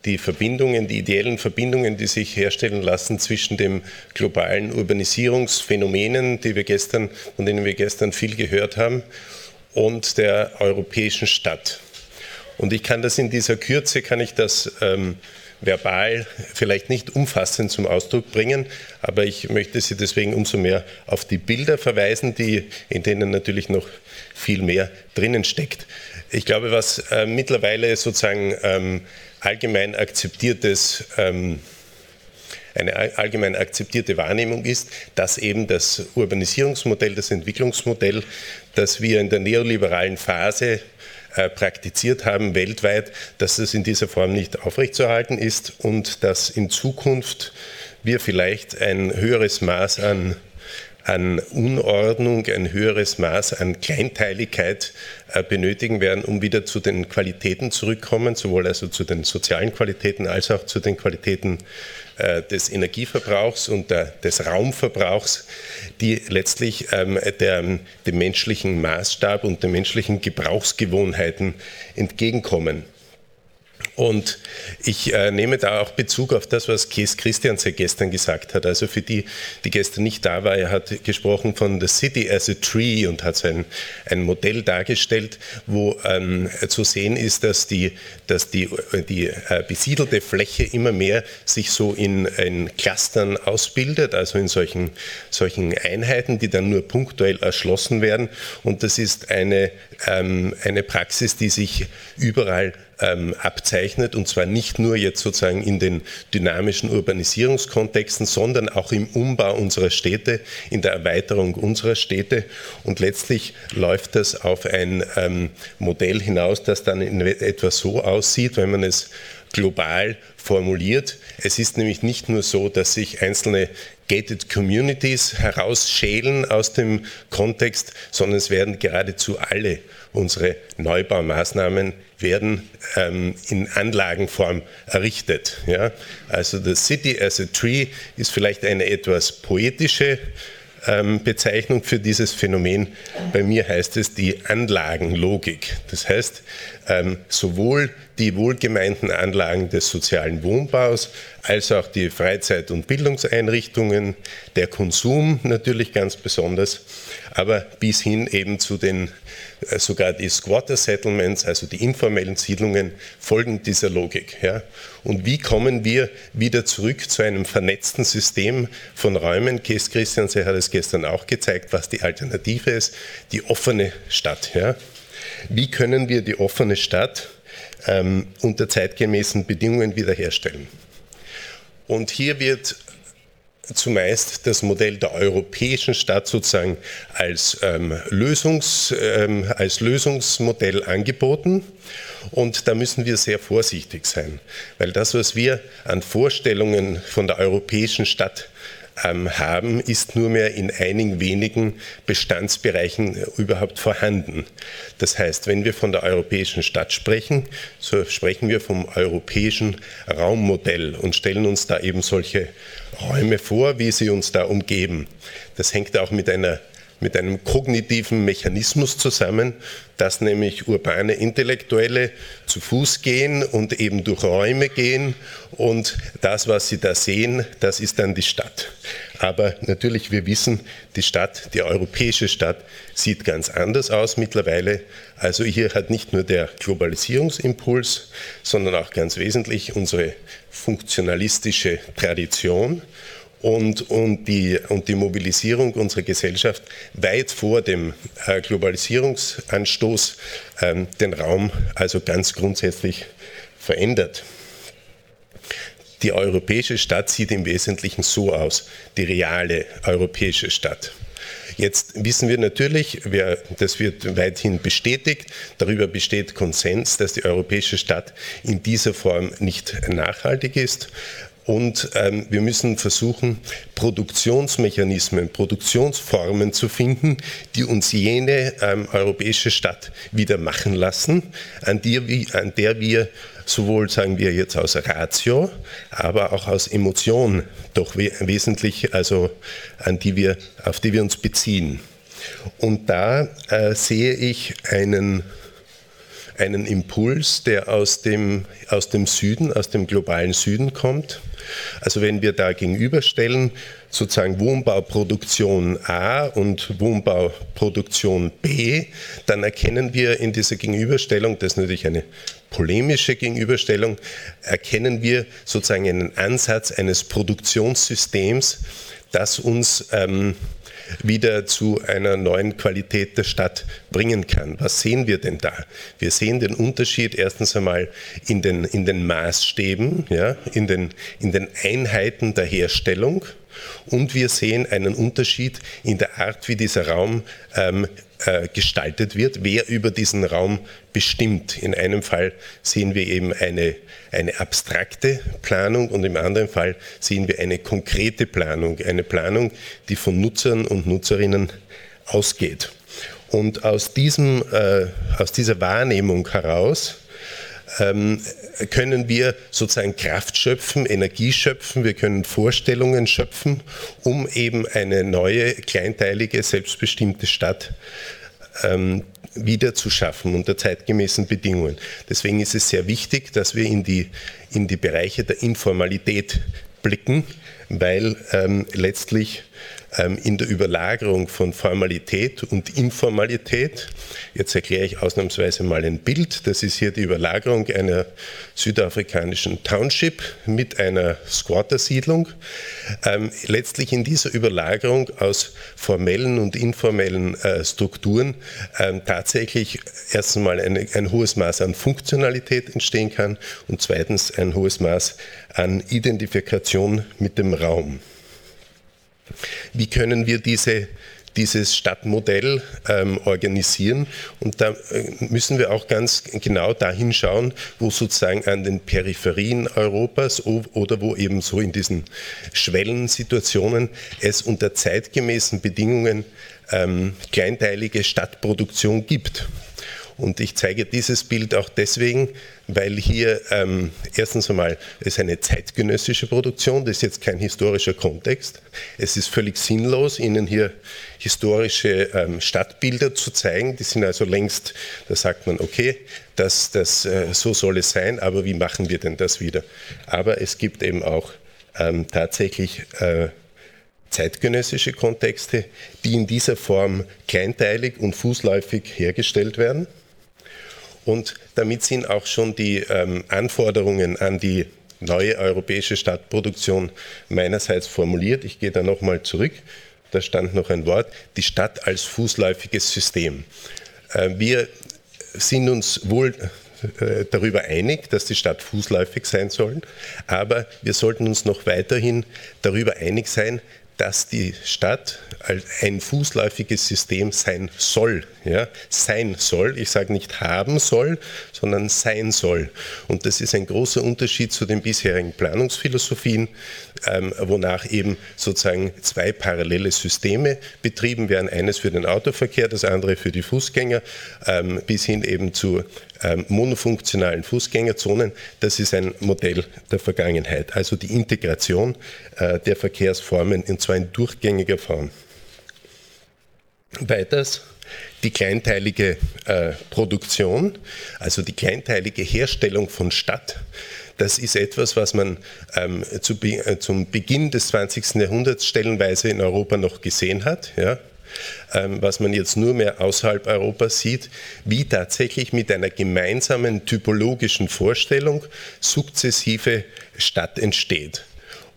die Verbindungen, die ideellen Verbindungen, die sich herstellen lassen zwischen den globalen Urbanisierungsphänomenen, die wir gestern, von denen wir gestern viel gehört haben, und der europäischen Stadt. Und ich kann das in dieser Kürze, kann ich das ähm, verbal vielleicht nicht umfassend zum Ausdruck bringen, aber ich möchte Sie deswegen umso mehr auf die Bilder verweisen, die, in denen natürlich noch viel mehr drinnen steckt. Ich glaube, was äh, mittlerweile sozusagen ähm, allgemein akzeptiertes ähm, eine allgemein akzeptierte Wahrnehmung ist, dass eben das Urbanisierungsmodell, das Entwicklungsmodell, das wir in der neoliberalen Phase äh, praktiziert haben weltweit, dass es in dieser Form nicht aufrechtzuerhalten ist und dass in Zukunft wir vielleicht ein höheres Maß an an Unordnung, ein höheres Maß an Kleinteiligkeit benötigen werden, um wieder zu den Qualitäten zurückkommen, sowohl also zu den sozialen Qualitäten als auch zu den Qualitäten äh, des Energieverbrauchs und des Raumverbrauchs, die letztlich ähm, dem menschlichen Maßstab und den menschlichen Gebrauchsgewohnheiten entgegenkommen. Und ich äh, nehme da auch Bezug auf das, was Kees Christiansen gestern gesagt hat. Also für die, die gestern nicht da war, er hat gesprochen von The City as a Tree und hat sein, ein Modell dargestellt, wo ähm, zu sehen ist, dass die, dass die, die äh, besiedelte Fläche immer mehr sich so in, in Clustern ausbildet, also in solchen, solchen Einheiten, die dann nur punktuell erschlossen werden. Und das ist eine, ähm, eine Praxis, die sich überall ähm, abzeichnet und zwar nicht nur jetzt sozusagen in den dynamischen Urbanisierungskontexten, sondern auch im Umbau unserer Städte, in der Erweiterung unserer Städte und letztlich läuft das auf ein ähm, Modell hinaus, das dann in etwa so aussieht, wenn man es global formuliert. Es ist nämlich nicht nur so, dass sich einzelne Gated Communities herausschälen aus dem Kontext, sondern es werden geradezu alle unsere Neubaumaßnahmen werden ähm, in Anlagenform errichtet. Ja? Also the City as a Tree ist vielleicht eine etwas poetische ähm, Bezeichnung für dieses Phänomen. Bei mir heißt es die Anlagenlogik. Das heißt, ähm, sowohl die wohlgemeinten Anlagen des sozialen Wohnbaus als auch die Freizeit- und Bildungseinrichtungen, der Konsum natürlich ganz besonders, aber bis hin eben zu den äh, sogar die Squatter Settlements, also die informellen Siedlungen, folgen dieser Logik. Ja. Und wie kommen wir wieder zurück zu einem vernetzten System von Räumen? Kees Christiansen hat es gestern auch gezeigt, was die Alternative ist, die offene Stadt. Ja. Wie können wir die offene Stadt ähm, unter zeitgemäßen Bedingungen wiederherstellen? Und hier wird zumeist das Modell der europäischen Stadt sozusagen als, ähm, Lösungs, ähm, als Lösungsmodell angeboten. Und da müssen wir sehr vorsichtig sein, weil das, was wir an Vorstellungen von der europäischen Stadt haben, ist nur mehr in einigen wenigen Bestandsbereichen äh, überhaupt vorhanden. Das heißt, wenn wir von der europäischen Stadt sprechen, so sprechen wir vom europäischen Raummodell und stellen uns da eben solche Räume vor, wie sie uns da umgeben. Das hängt auch mit einer mit einem kognitiven Mechanismus zusammen, dass nämlich urbane Intellektuelle zu Fuß gehen und eben durch Räume gehen und das, was sie da sehen, das ist dann die Stadt. Aber natürlich, wir wissen, die Stadt, die europäische Stadt, sieht ganz anders aus mittlerweile. Also hier hat nicht nur der Globalisierungsimpuls, sondern auch ganz wesentlich unsere funktionalistische Tradition und, und, die, und die Mobilisierung unserer Gesellschaft weit vor dem äh, Globalisierungsanstoß ähm, den Raum also ganz grundsätzlich verändert. Die europäische Stadt sieht im Wesentlichen so aus, die reale europäische Stadt. Jetzt wissen wir natürlich, das wird weithin bestätigt, darüber besteht Konsens, dass die europäische Stadt in dieser Form nicht nachhaltig ist. Und ähm, wir müssen versuchen, Produktionsmechanismen, Produktionsformen zu finden, die uns jene ähm, europäische Stadt wieder machen lassen, an, die, an der wir sowohl, sagen wir jetzt aus Ratio, aber auch aus Emotion doch we wesentlich, also an die wir, auf die wir uns beziehen. Und da äh, sehe ich einen einen Impuls, der aus dem, aus dem Süden, aus dem globalen Süden kommt. Also wenn wir da gegenüberstellen, sozusagen Wohnbauproduktion A und Wohnbauproduktion B, dann erkennen wir in dieser Gegenüberstellung, das ist natürlich eine polemische Gegenüberstellung, erkennen wir sozusagen einen Ansatz eines Produktionssystems, das uns ähm, wieder zu einer neuen Qualität der Stadt bringen kann. Was sehen wir denn da? Wir sehen den Unterschied erstens einmal in den, in den Maßstäben, ja, in, den, in den Einheiten der Herstellung und wir sehen einen Unterschied in der Art, wie dieser Raum ähm, äh, gestaltet wird, wer über diesen Raum bestimmt. In einem Fall sehen wir eben eine, eine abstrakte Planung und im anderen Fall sehen wir eine konkrete Planung, eine Planung, die von Nutzern und Nutzerinnen ausgeht. Und aus, diesem, äh, aus dieser Wahrnehmung heraus ähm, können wir sozusagen Kraft schöpfen, Energie schöpfen, wir können Vorstellungen schöpfen, um eben eine neue, kleinteilige, selbstbestimmte Stadt ähm, wieder zu schaffen unter zeitgemäßen Bedingungen. Deswegen ist es sehr wichtig, dass wir in die, in die Bereiche der Informalität blicken, weil ähm, letztlich in der Überlagerung von Formalität und Informalität. Jetzt erkläre ich ausnahmsweise mal ein Bild. Das ist hier die Überlagerung einer südafrikanischen Township mit einer Squattersiedlung. Ähm, letztlich in dieser Überlagerung aus formellen und informellen äh, Strukturen ähm, tatsächlich erstens mal eine, ein hohes Maß an Funktionalität entstehen kann und zweitens ein hohes Maß an Identifikation mit dem Raum. Wie können wir diese, dieses Stadtmodell ähm, organisieren. Und da äh, müssen wir auch ganz genau dahin schauen, wo sozusagen an den Peripherien Europas oder wo eben so in diesen Schwellensituationen es unter zeitgemäßen Bedingungen ähm, kleinteilige Stadtproduktion gibt. Und ich zeige dieses Bild auch deswegen, weil hier ähm, erstens einmal es eine zeitgenössische Produktion, das ist jetzt kein historischer Kontext. Es ist völlig sinnlos, Ihnen hier historische ähm, Stadtbilder zu zeigen. Die sind also längst, da sagt man, okay, das, das, äh, so soll es sein, aber wie machen wir denn das wieder? Aber es gibt eben auch ähm, tatsächlich äh, zeitgenössische Kontexte, die in dieser Form kleinteilig und fußläufig hergestellt werden. Und damit sind auch schon die ähm, Anforderungen an die neue europäische Stadtproduktion meinerseits formuliert. Ich gehe da nochmal zurück. Da stand noch ein Wort, die Stadt als fußläufiges System. Äh, wir sind uns wohl äh, darüber einig, dass die Stadt fußläufig sein soll, aber wir sollten uns noch weiterhin darüber einig sein, dass die Stadt ein fußläufiges System sein soll. Ja? Sein soll. Ich sage nicht haben soll, sondern sein soll. Und das ist ein großer Unterschied zu den bisherigen Planungsphilosophien, ähm, wonach eben sozusagen zwei parallele Systeme betrieben werden. Eines für den Autoverkehr, das andere für die Fußgänger, ähm, bis hin eben zu monofunktionalen Fußgängerzonen. Das ist ein Modell der Vergangenheit. Also die Integration äh, der Verkehrsformen in zwar in durchgängiger Form. Weiters die kleinteilige äh, Produktion, also die kleinteilige Herstellung von Stadt. Das ist etwas, was man ähm, zu, äh, zum Beginn des 20. Jahrhunderts stellenweise in Europa noch gesehen hat. Ja? Ähm, was man jetzt nur mehr außerhalb Europas sieht, wie tatsächlich mit einer gemeinsamen typologischen Vorstellung sukzessive Stadt entsteht.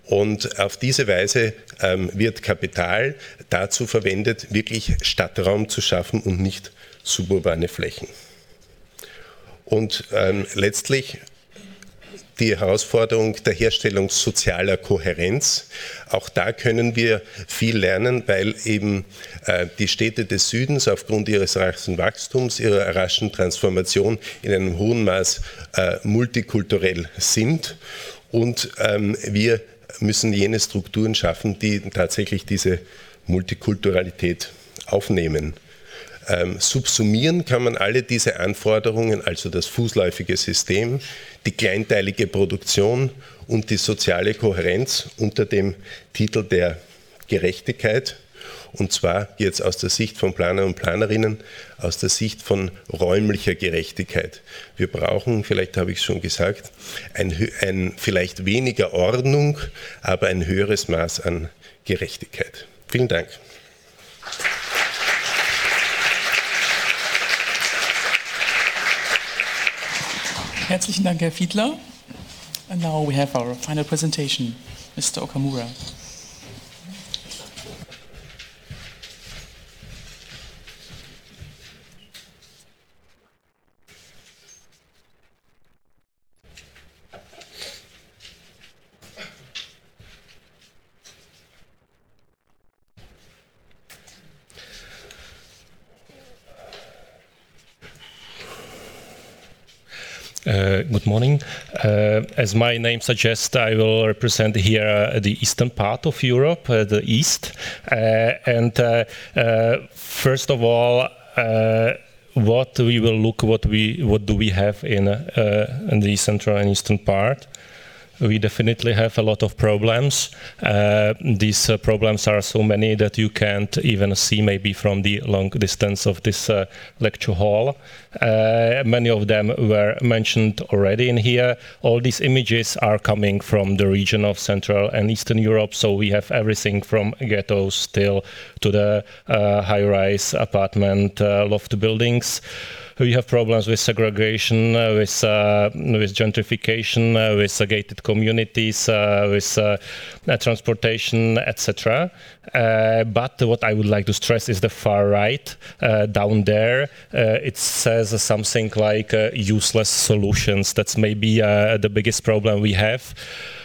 Und auf diese Weise ähm, wird Kapital dazu verwendet, wirklich Stadtraum zu schaffen und nicht suburbane Flächen. Und ähm, letztlich die Herausforderung der Herstellung sozialer Kohärenz. Auch da können wir viel lernen, weil eben äh, die Städte des Südens aufgrund ihres raschen Wachstums, ihrer raschen Transformation in einem hohen Maß äh, multikulturell sind. Und ähm, wir müssen jene Strukturen schaffen, die tatsächlich diese Multikulturalität aufnehmen. Ähm, subsumieren kann man alle diese Anforderungen, also das fußläufige System, die kleinteilige Produktion und die soziale Kohärenz unter dem Titel der Gerechtigkeit. Und zwar jetzt aus der Sicht von Planern und Planerinnen, aus der Sicht von räumlicher Gerechtigkeit. Wir brauchen, vielleicht habe ich es schon gesagt, ein, ein, vielleicht weniger Ordnung, aber ein höheres Maß an Gerechtigkeit. Vielen Dank. Herzlichen Dank, Herr Fiedler. And now we have our final presentation, Mr. Okamura. Uh, good morning. Uh, as my name suggests, I will represent here uh, the eastern part of Europe, uh, the east. Uh, and first of all, what we will look what we what do we have in in the central and eastern part we definitely have a lot of problems. Uh, these uh, problems are so many that you can't even see maybe from the long distance of this uh, lecture hall. Uh, many of them were mentioned already in here. All these images are coming from the region of Central and Eastern Europe, so we have everything from ghettos still to the uh, high-rise apartment uh, loft buildings we have problems with segregation, uh, with uh, with gentrification, uh, with gated communities, with transportation, etc. but what I would like to stress is the far right down there. it says something like useless solutions. That's maybe the biggest problem we have.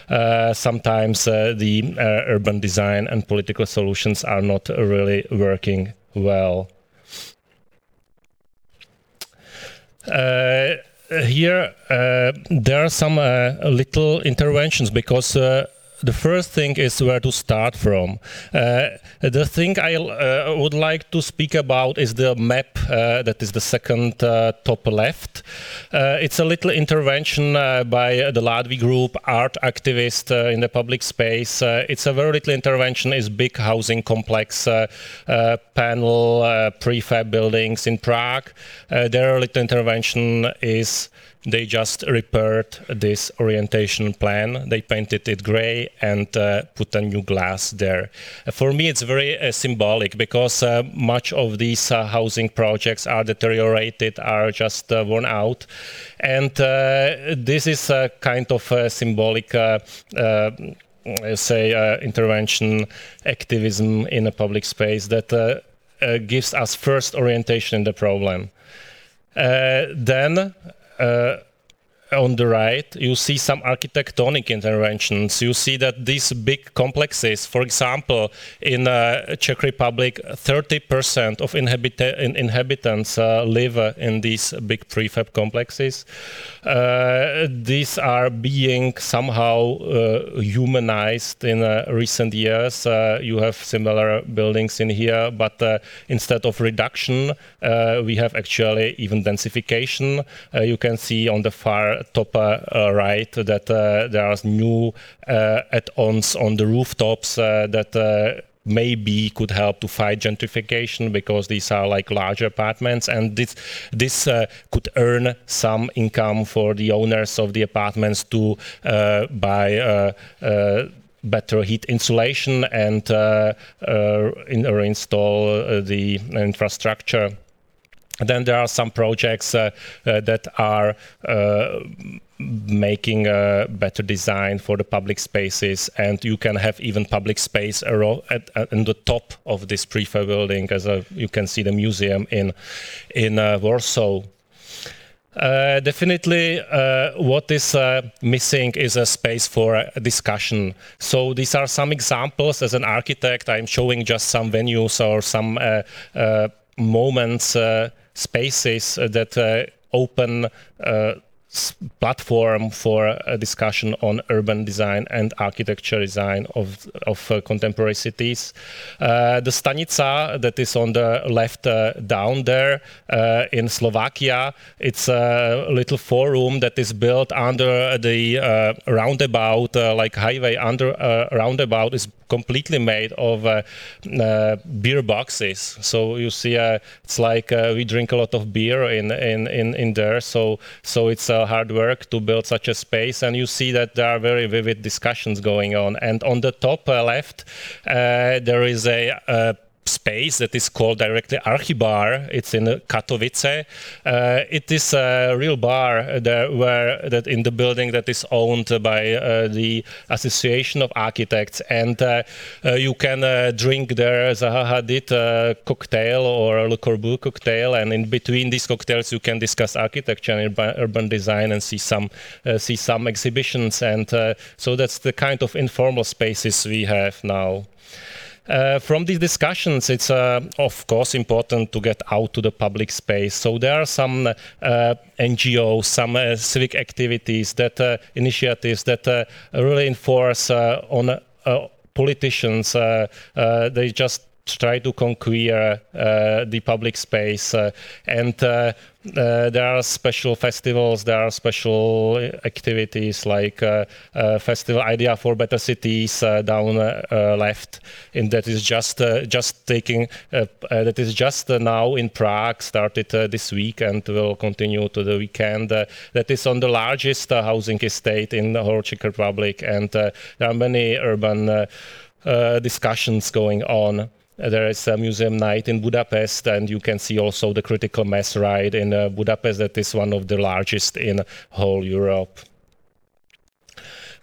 Uh, sometimes uh, the uh, urban design and political solutions are not really working well. Uh, here uh, there are some uh, little interventions because the first thing is where to start from. Uh, the thing I uh, would like to speak about is the map uh, that is the second uh, top left. Uh, it's a little intervention uh, by the Ladvi group, art activist in the public space. it's a very little intervention, is big housing complex, panel, prefab buildings in Prague. their little intervention is they just repaired this orientation plan. They painted it gray and uh, put a new glass there. For me, it's very uh, symbolic because uh, much of these uh, housing projects are deteriorated, are just uh, worn out. And uh, this is a kind of a symbolic say intervention activism in a public space that gives us first orientation in the problem. then uh, on the right, you see some architectonic interventions. You see that these big complexes, for example, in uh, Czech Republic, 30% of inhabita in inhabitants uh, live uh, in these big prefab complexes. Uh, these are being somehow uh, humanized in uh, recent years. you have similar buildings in here, but instead of reduction, we have actually even densification. you can see on the far top uh, uh, right that uh, there are new add-ons on the rooftops that maybe could help to fight gentrification because these are like larger apartments. And this this uh, could earn some income for the owners of the apartments to uh, buy uh, better heat insulation and in, install the infrastructure then there are some projects uh, uh, that are uh, making a better design for the public spaces and you can have even public space at, at, in the top of this prefab building as a, you can see the museum in in uh, Warsaw uh, definitely, uh, what is uh, missing is a space for discussion. So these are some examples. As an architect, I'm showing just some venues or some moments spaces that uh, open uh, platform for a discussion on urban design and architecture design of, of uh, contemporary cities. Uh, the Stanica that is on the left uh, down there uh, in Slovakia, it's a little forum that is built under the uh, roundabout, uh, like highway under roundabout is completely made of beer boxes. So you see, it's like we drink a lot of beer in, in, in, in there. So so it's hard work to build such a space, and you see that there are very vivid discussions going on. And on the top left, uh, there is a uh, space that is called directly Archibar. It's in Katowice. Uh, it is a real bar there where that in the building that is owned by uh, the Association of Architects, and uh, uh you can uh, drink there Zaha Hadid uh, cocktail or Le Corbusier cocktail, and in between these cocktails you can discuss architecture and urban design and see some see some exhibitions, and so that's the kind of informal spaces we have now. Uh, from these discussions, it's uh, of course important to get out to the public space. So there are some uh, NGOs, some uh, civic activities, that uh, initiatives that uh, really enforce on politicians. they just try to conquer uh, the public space. Uh, and uh, uh there are special festivals, there are special activities like uh, uh, Festival Idea for Better Cities uh, down uh, uh, left, and that is just just taking that is just now in Prague, started this week and will continue to the weekend. that is on the largest housing estate in the whole Czech Republic, and there are many urban discussions going on. There is a museum night in Budapest, and you can see also the critical mass ride in uh, Budapest. That is one of the largest in whole Europe.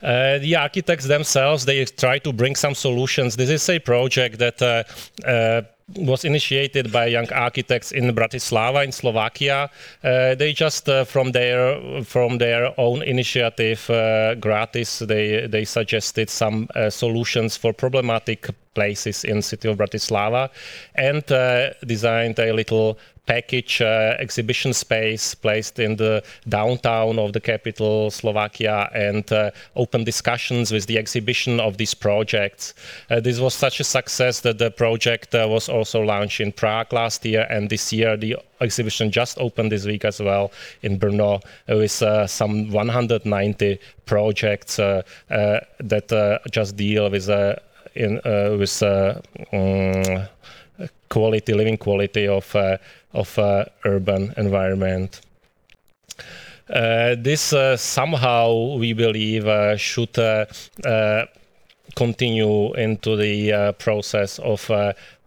Uh, the architects themselves they try to bring some solutions. This is a project that uh, uh, was initiated by young architects in Bratislava in Slovakia. Uh, they just uh, from their from their own initiative, uh, gratis, they they suggested some uh, solutions for problematic places in city of Bratislava, and uh, designed a little package uh, exhibition space placed in the downtown of the capital, Slovakia, and uh, open discussions with the exhibition of these projects. Uh, this was such a success that the project uh, was also launched in Prague last year, and this year the exhibition just opened this week as well in Brno with uh, some 190 projects that just deal with in with um, quality, living quality of of uh, urban environment. Uh, this uh, somehow we believe should continue into the process of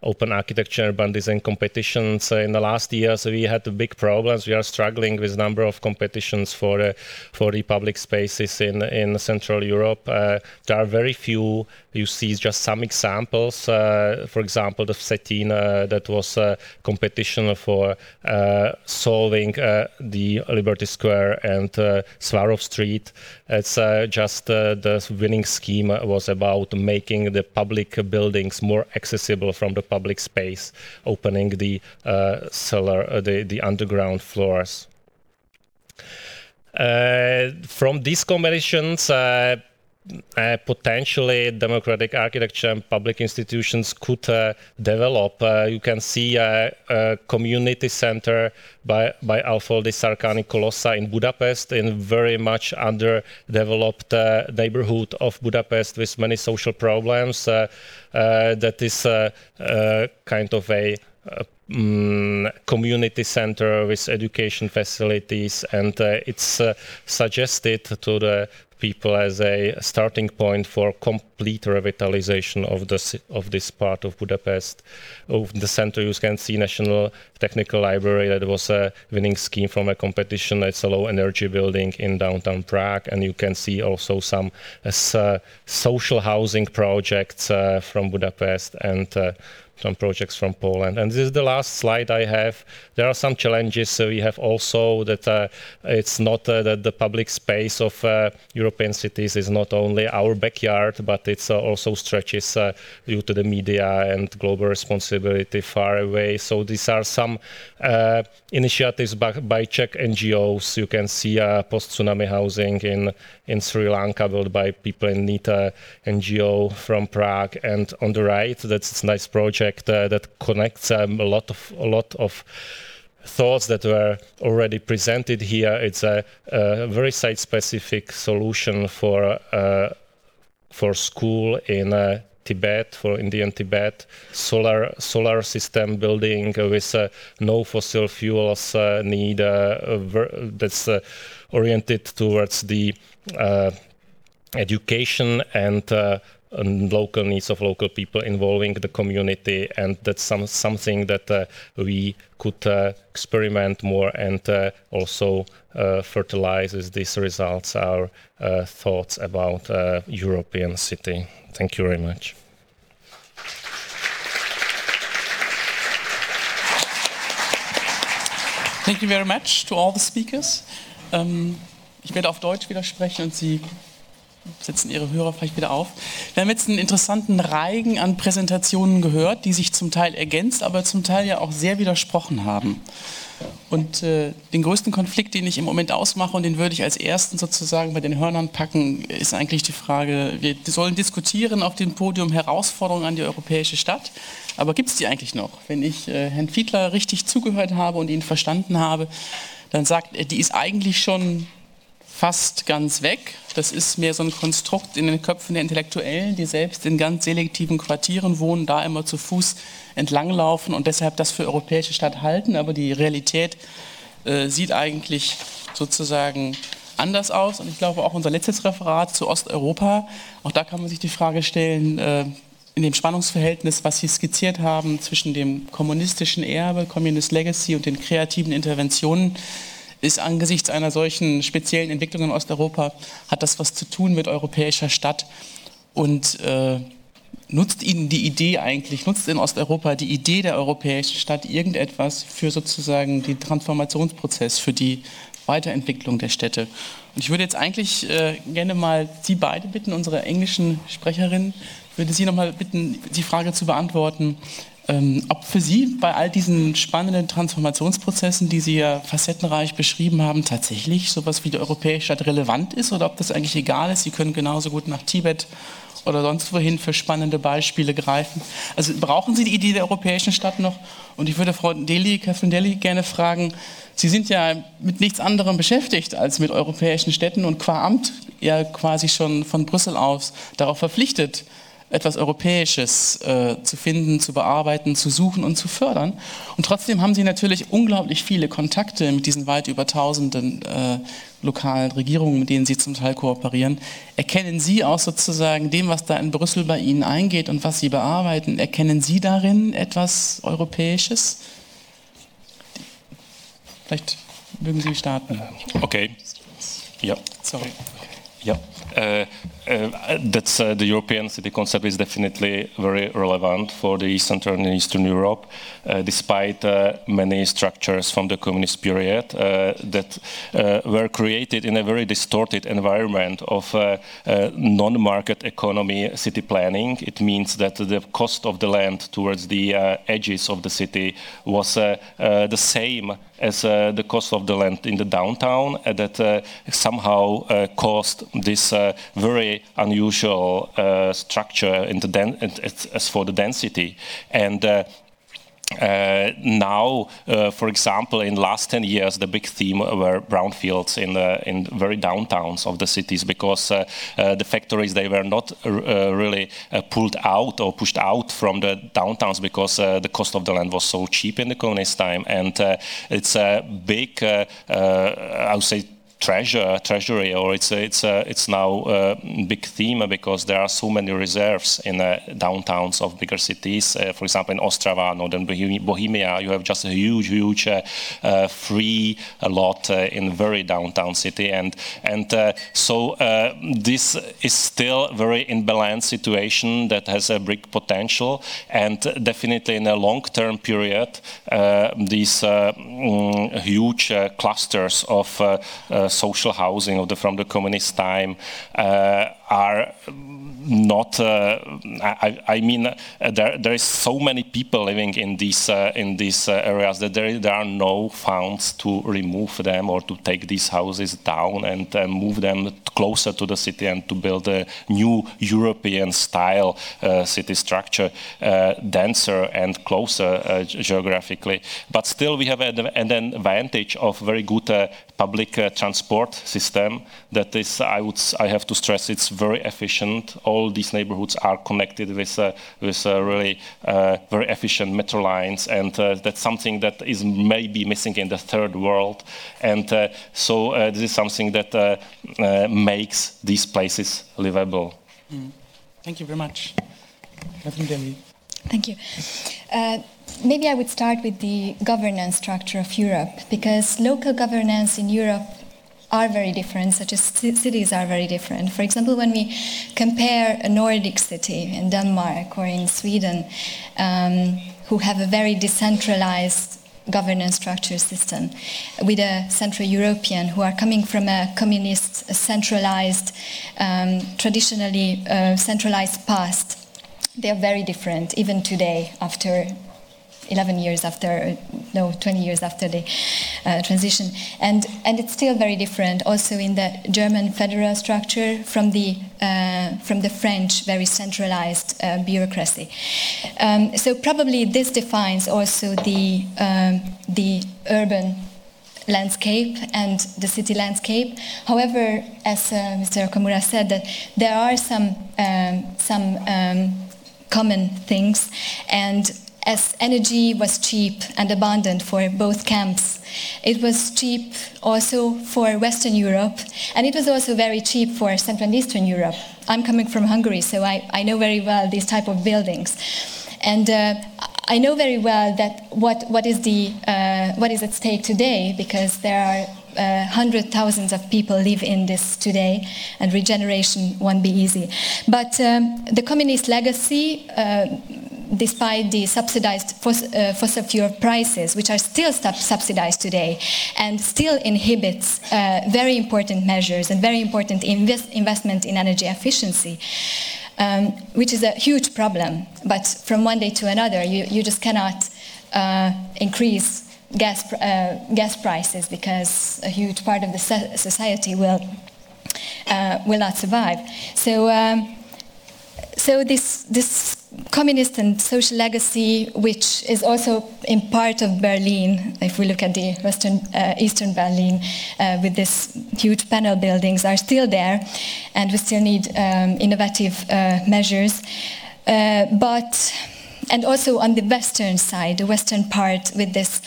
open architecture urban design competitions. Uh, in the last years, we had big problems. We are struggling with number of competitions for uh, for the public spaces in in Central Europe. Uh, there are very few. You see just some examples. Uh, for example, the Cetina that was a competition for uh, solving uh, the Liberty Square and Svarov Street. It's just the winning scheme was about making the public buildings more accessible from the public space, opening the uh, cellar, uh, the, the underground floors. Uh, from these combinations, uh, uh, potentially democratic architecture and public institutions could uh, develop. Uh, you can see a, a, community center by, by Alföldi Sarkany Kolossa in Budapest, in very much underdeveloped uh, neighborhood of Budapest with many social problems. Uh, uh, that is kind of a, a um, community center with education facilities, and uh, it's uh, suggested to the people as a starting point for complete revitalization of this of this part of Budapest. Of the center, you can see National Technical Library that was a winning scheme from a competition. It's a low energy building in downtown Prague, and you can see also some uh, social housing projects uh, from Budapest and. Uh, some projects from Poland. And this is the last slide I have. There are some challenges. We have also that uh, it's not uh, that the public space of uh, European cities is not only our backyard, but it's uh, also stretches uh, due to the media and global responsibility far away. So these are some uh, initiatives by, by, Czech NGOs. You can see post-tsunami housing in in Sri Lanka built by people in NITA NGO from Prague. And on the right, that's a nice project that connects um, a lot of a lot of thoughts that were already presented here. It's a, a very site-specific solution for uh, for school in uh, Tibet, for Indian Tibet, solar solar system building with uh, no fossil fuels uh, need uh, that's uh, oriented towards the education and local needs of local people involving the community and that's some, something that uh, we could uh, experiment more and uh, also fertilize as these results our thoughts about European city. Thank you very much. Thank you very much to all the speakers. Um, ich werde auf Deutsch widersprechen und Sie setzen Ihre Hörer vielleicht wieder auf. Wir haben jetzt einen interessanten Reigen an Präsentationen gehört, die sich zum Teil ergänzt, aber zum Teil ja auch sehr widersprochen haben. Und äh, den größten Konflikt, den ich im Moment ausmache und den würde ich als ersten sozusagen bei den Hörnern packen, ist eigentlich die Frage, wir sollen diskutieren auf dem Podium Herausforderungen an die europäische Stadt, aber gibt es die eigentlich noch? Wenn ich äh, Herrn Fiedler richtig zugehört habe und ihn verstanden habe, dann sagt er, die ist eigentlich schon fast ganz weg. Das ist mehr so ein Konstrukt in den Köpfen der Intellektuellen, die selbst in ganz selektiven Quartieren wohnen, da immer zu Fuß entlanglaufen und deshalb das für europäische Stadt halten. Aber die Realität äh, sieht eigentlich sozusagen anders aus. Und ich glaube auch unser letztes Referat zu Osteuropa, auch da kann man sich die Frage stellen, äh, in dem Spannungsverhältnis, was Sie skizziert haben zwischen dem kommunistischen Erbe, Communist Legacy und den kreativen Interventionen, ist angesichts einer solchen speziellen Entwicklung in Osteuropa, hat das was zu tun mit europäischer Stadt und äh, nutzt Ihnen die Idee eigentlich, nutzt in Osteuropa die Idee der europäischen Stadt irgendetwas für sozusagen den Transformationsprozess, für die Weiterentwicklung der Städte? Und ich würde jetzt eigentlich äh, gerne mal Sie beide bitten, unsere englischen Sprecherin, würde Sie noch mal bitten, die Frage zu beantworten, ähm, ob für Sie bei all diesen spannenden Transformationsprozessen, die Sie ja facettenreich beschrieben haben, tatsächlich sowas wie die europäische Stadt relevant ist oder ob das eigentlich egal ist. Sie können genauso gut nach Tibet oder sonst wohin für spannende Beispiele greifen. Also brauchen Sie die Idee der europäischen Stadt noch? Und ich würde Frau Deli, Catherine Deli gerne fragen, Sie sind ja mit nichts anderem beschäftigt als mit europäischen Städten und qua Amt ja quasi schon von Brüssel aus darauf verpflichtet, etwas Europäisches äh, zu finden, zu bearbeiten, zu suchen und zu fördern. Und trotzdem haben Sie natürlich unglaublich viele Kontakte mit diesen weit über tausenden äh, lokalen Regierungen, mit denen Sie zum Teil kooperieren. Erkennen Sie auch sozusagen dem, was da in Brüssel bei Ihnen eingeht und was Sie bearbeiten, erkennen Sie darin etwas Europäisches? Vielleicht mögen Sie starten. Okay. Ja. Sorry. Ja. Uh, uh, that's uh, the European city concept is definitely very relevant for the Eastern and Eastern Europe, uh, despite uh, many structures from the communist period uh, that were created in a very distorted environment of non-market economy city planning. It means that the cost of the land towards the edges of the city was the same as uh, the cost of the land in the downtown uh, that uh, somehow caused this very unusual structure in the as for the density. And uh, now, uh, for example, in last 10 years, the big theme were brownfields in, the, in very downtowns of the cities because uh, uh the factories, they were not uh, really uh, pulled out or pushed out from the downtowns because the cost of the land was so cheap in the communist time. And it's a big, I would say, treasure treasury or it's it's a, it's now a big theme because there are so many reserves in uh, downtowns of bigger cities. Uh, for example in Ostrava northern Bohemia you have just a huge huge uh, uh free lot uh, in very downtown city. And and uh, so this is still very imbalanced situation that has a big potential. And definitely in a long term period these mm, huge clusters of social housing of the, from the communist time uh, are not. Uh, I, I, mean, uh, there, there is so many people living in these uh, in these uh, areas that there, there are no funds to remove them or to take these houses down and uh, move them closer to the city and to build a new European style city structure, denser and closer geographically. But still, we have an, an advantage of very good public uh, transport system that is, I would, I have to stress, it's very efficient. All these neighborhoods are connected with, uh, with uh, really uh, very efficient metro lines, and uh, that's something that is maybe missing in the third world. And uh, so this is something that makes these places livable. Mm. Thank you very much. Thank you. Maybe I would start with the governance structure of Europe, because local governance in Europe are very different, such as cities are very different. For example, when we compare a Nordic city in Denmark or in Sweden, um, who have a very decentralized governance structure system, with a Central European who are coming from a communist, a centralized, um, traditionally uh, centralized past, they are very different even today after 11 years after, no, 20 years after the uh, transition. And, and it's still very different also in the German federal structure from the, uh, from the French very centralized uh, bureaucracy. Um, so probably this defines also the, um, the urban landscape and the city landscape. However, as uh, Mr. Okamura said, that there are some, um, some um, common things and as energy was cheap and abundant for both camps. It was cheap also for Western Europe, and it was also very cheap for Central and Eastern Europe. I'm coming from Hungary, so I, I know very well these type of buildings. And uh, I know very well that what, what, is the, uh, what is at stake today, because there are uh, hundred thousands of people live in this today, and regeneration won't be easy. But um, the communist legacy uh, despite the subsidized uh, fossil fuel prices, which are still subsidized today, and still inhibits uh, very important measures and very important invest investment in energy efficiency. Um, which is a huge problem, but from one day to another, you, you just cannot uh, increase gas, gas prices because a huge part of the society will, uh, will not survive. So, um, so this, this communist and social legacy, which is also in part of Berlin, if we look at the western, uh, eastern Berlin, uh, with these huge panel buildings, are still there, and we still need um, innovative uh, measures. Uh, but, and also on the western side, the western part, with this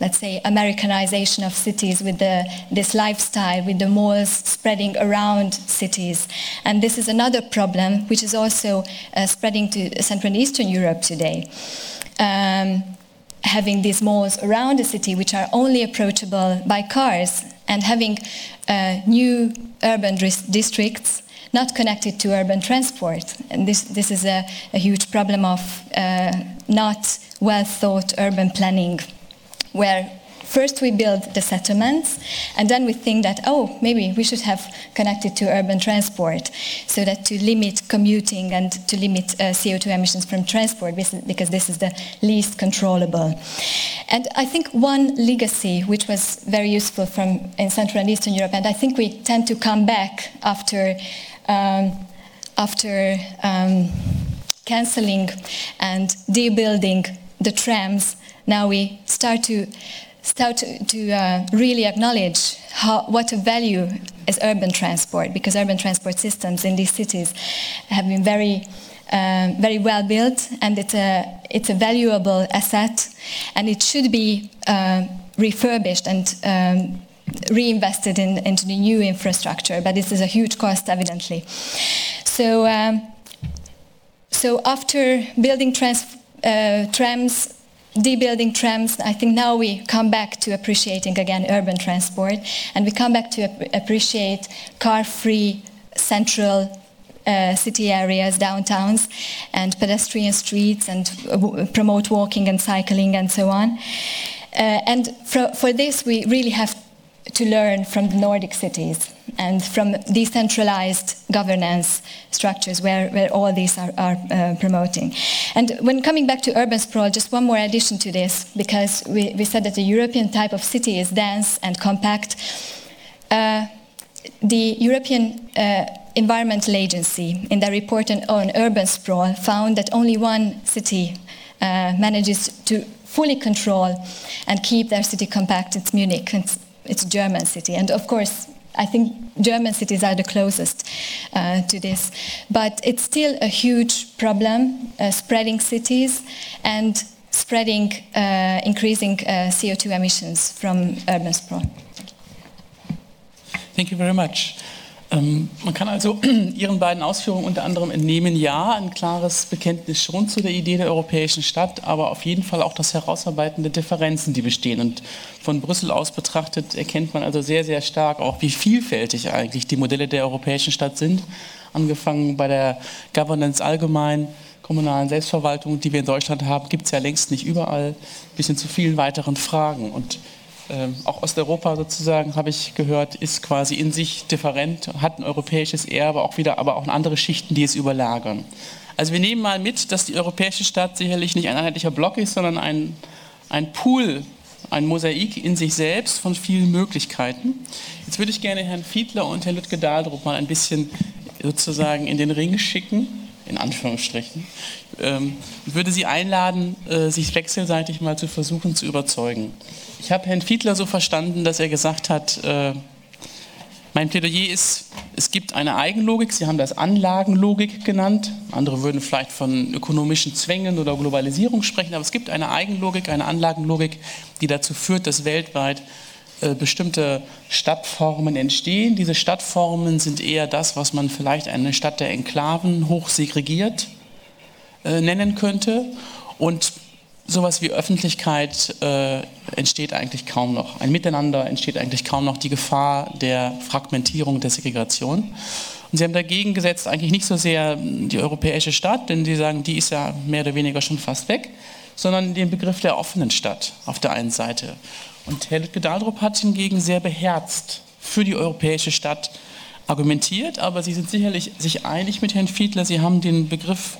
let's say, Americanization of cities with the, this lifestyle, with the malls spreading around cities. And this is another problem which is also uh, spreading to Central and Eastern Europe today. Um, having these malls around the city which are only approachable by cars and having uh, new urban districts not connected to urban transport. And this, this is a, a huge problem of uh, not well thought urban planning where first we build the settlements and then we think that oh maybe we should have connected to urban transport so that to limit commuting and to limit uh, co2 emissions from transport because this is the least controllable. And i think one legacy which was very useful from in central and eastern europe and i think we tend to come back after um, after um, cancelling and debuilding the trams now we start to start to, to uh, really acknowledge how, what a value is urban transport, because urban transport systems in these cities have been very, uh, very well built, and it's a, it's a valuable asset, and it should be uh, refurbished and um, reinvested in, into the new infrastructure, but this is a huge cost, evidently. So, um, so after building trans, uh, trams, debuilding trams, I think now we come back to appreciating again urban transport, and we come back to ap- appreciate car-free central uh, city areas, downtowns, and pedestrian streets, and promote walking and cycling and so on. Uh, and for, for this, we really have to learn from the Nordic cities and from decentralized governance structures where, where all these are, are uh, promoting. And when coming back to urban sprawl, just one more addition to this, because we, we said that the European type of city is dense and compact. Uh, the European uh, Environmental Agency, in their report on, on urban sprawl, found that only one city uh, manages to fully control and keep their city compact. It's Munich. It's, it's a German city, and of course, I think German cities are the closest uh, to this. But it's still a huge problem, uh, spreading cities and spreading, uh, increasing uh, CO2 emissions from urban sprawl. Thank you very much. Ähm, man kann also Ihren beiden Ausführungen unter anderem entnehmen, ja, ein klares Bekenntnis schon zu der Idee der europäischen Stadt, aber auf jeden Fall auch das Herausarbeiten der Differenzen, die bestehen. Und von Brüssel aus betrachtet erkennt man also sehr, sehr stark auch, wie vielfältig eigentlich die Modelle der europäischen Stadt sind. Angefangen bei der Governance allgemein, kommunalen Selbstverwaltung, die wir in Deutschland haben, gibt es ja längst nicht überall, bis hin zu vielen weiteren Fragen. Und ähm, auch Osteuropa sozusagen, habe ich gehört, ist quasi in sich different, hat ein europäisches Erbe, auch wieder, aber auch andere Schichten, die es überlagern. Also wir nehmen mal mit, dass die europäische Stadt sicherlich nicht ein einheitlicher Block ist, sondern ein, ein Pool, ein Mosaik in sich selbst von vielen Möglichkeiten. Jetzt würde ich gerne Herrn Fiedler und Herrn Lütke Dahldrup mal ein bisschen sozusagen in den Ring schicken, in Anführungsstrichen. Ähm, würde Sie einladen, äh, sich wechselseitig mal zu versuchen zu überzeugen. Ich habe Herrn Fiedler so verstanden, dass er gesagt hat, äh, mein Plädoyer ist, es gibt eine Eigenlogik, Sie haben das Anlagenlogik genannt, andere würden vielleicht von ökonomischen Zwängen oder Globalisierung sprechen, aber es gibt eine Eigenlogik, eine Anlagenlogik, die dazu führt, dass weltweit äh, bestimmte Stadtformen entstehen. Diese Stadtformen sind eher das, was man vielleicht eine Stadt der Enklaven hochsegregiert äh, nennen könnte. Und sowas wie Öffentlichkeit äh, entsteht eigentlich kaum noch. Ein Miteinander entsteht eigentlich kaum noch. Die Gefahr der Fragmentierung, der Segregation. Und sie haben dagegen gesetzt eigentlich nicht so sehr die europäische Stadt, denn sie sagen, die ist ja mehr oder weniger schon fast weg, sondern den Begriff der offenen Stadt auf der einen Seite. Und Herr Lütke-Dahldrup hat hingegen sehr beherzt für die europäische Stadt argumentiert, aber Sie sind sicherlich sich einig mit Herrn Fiedler. Sie haben den Begriff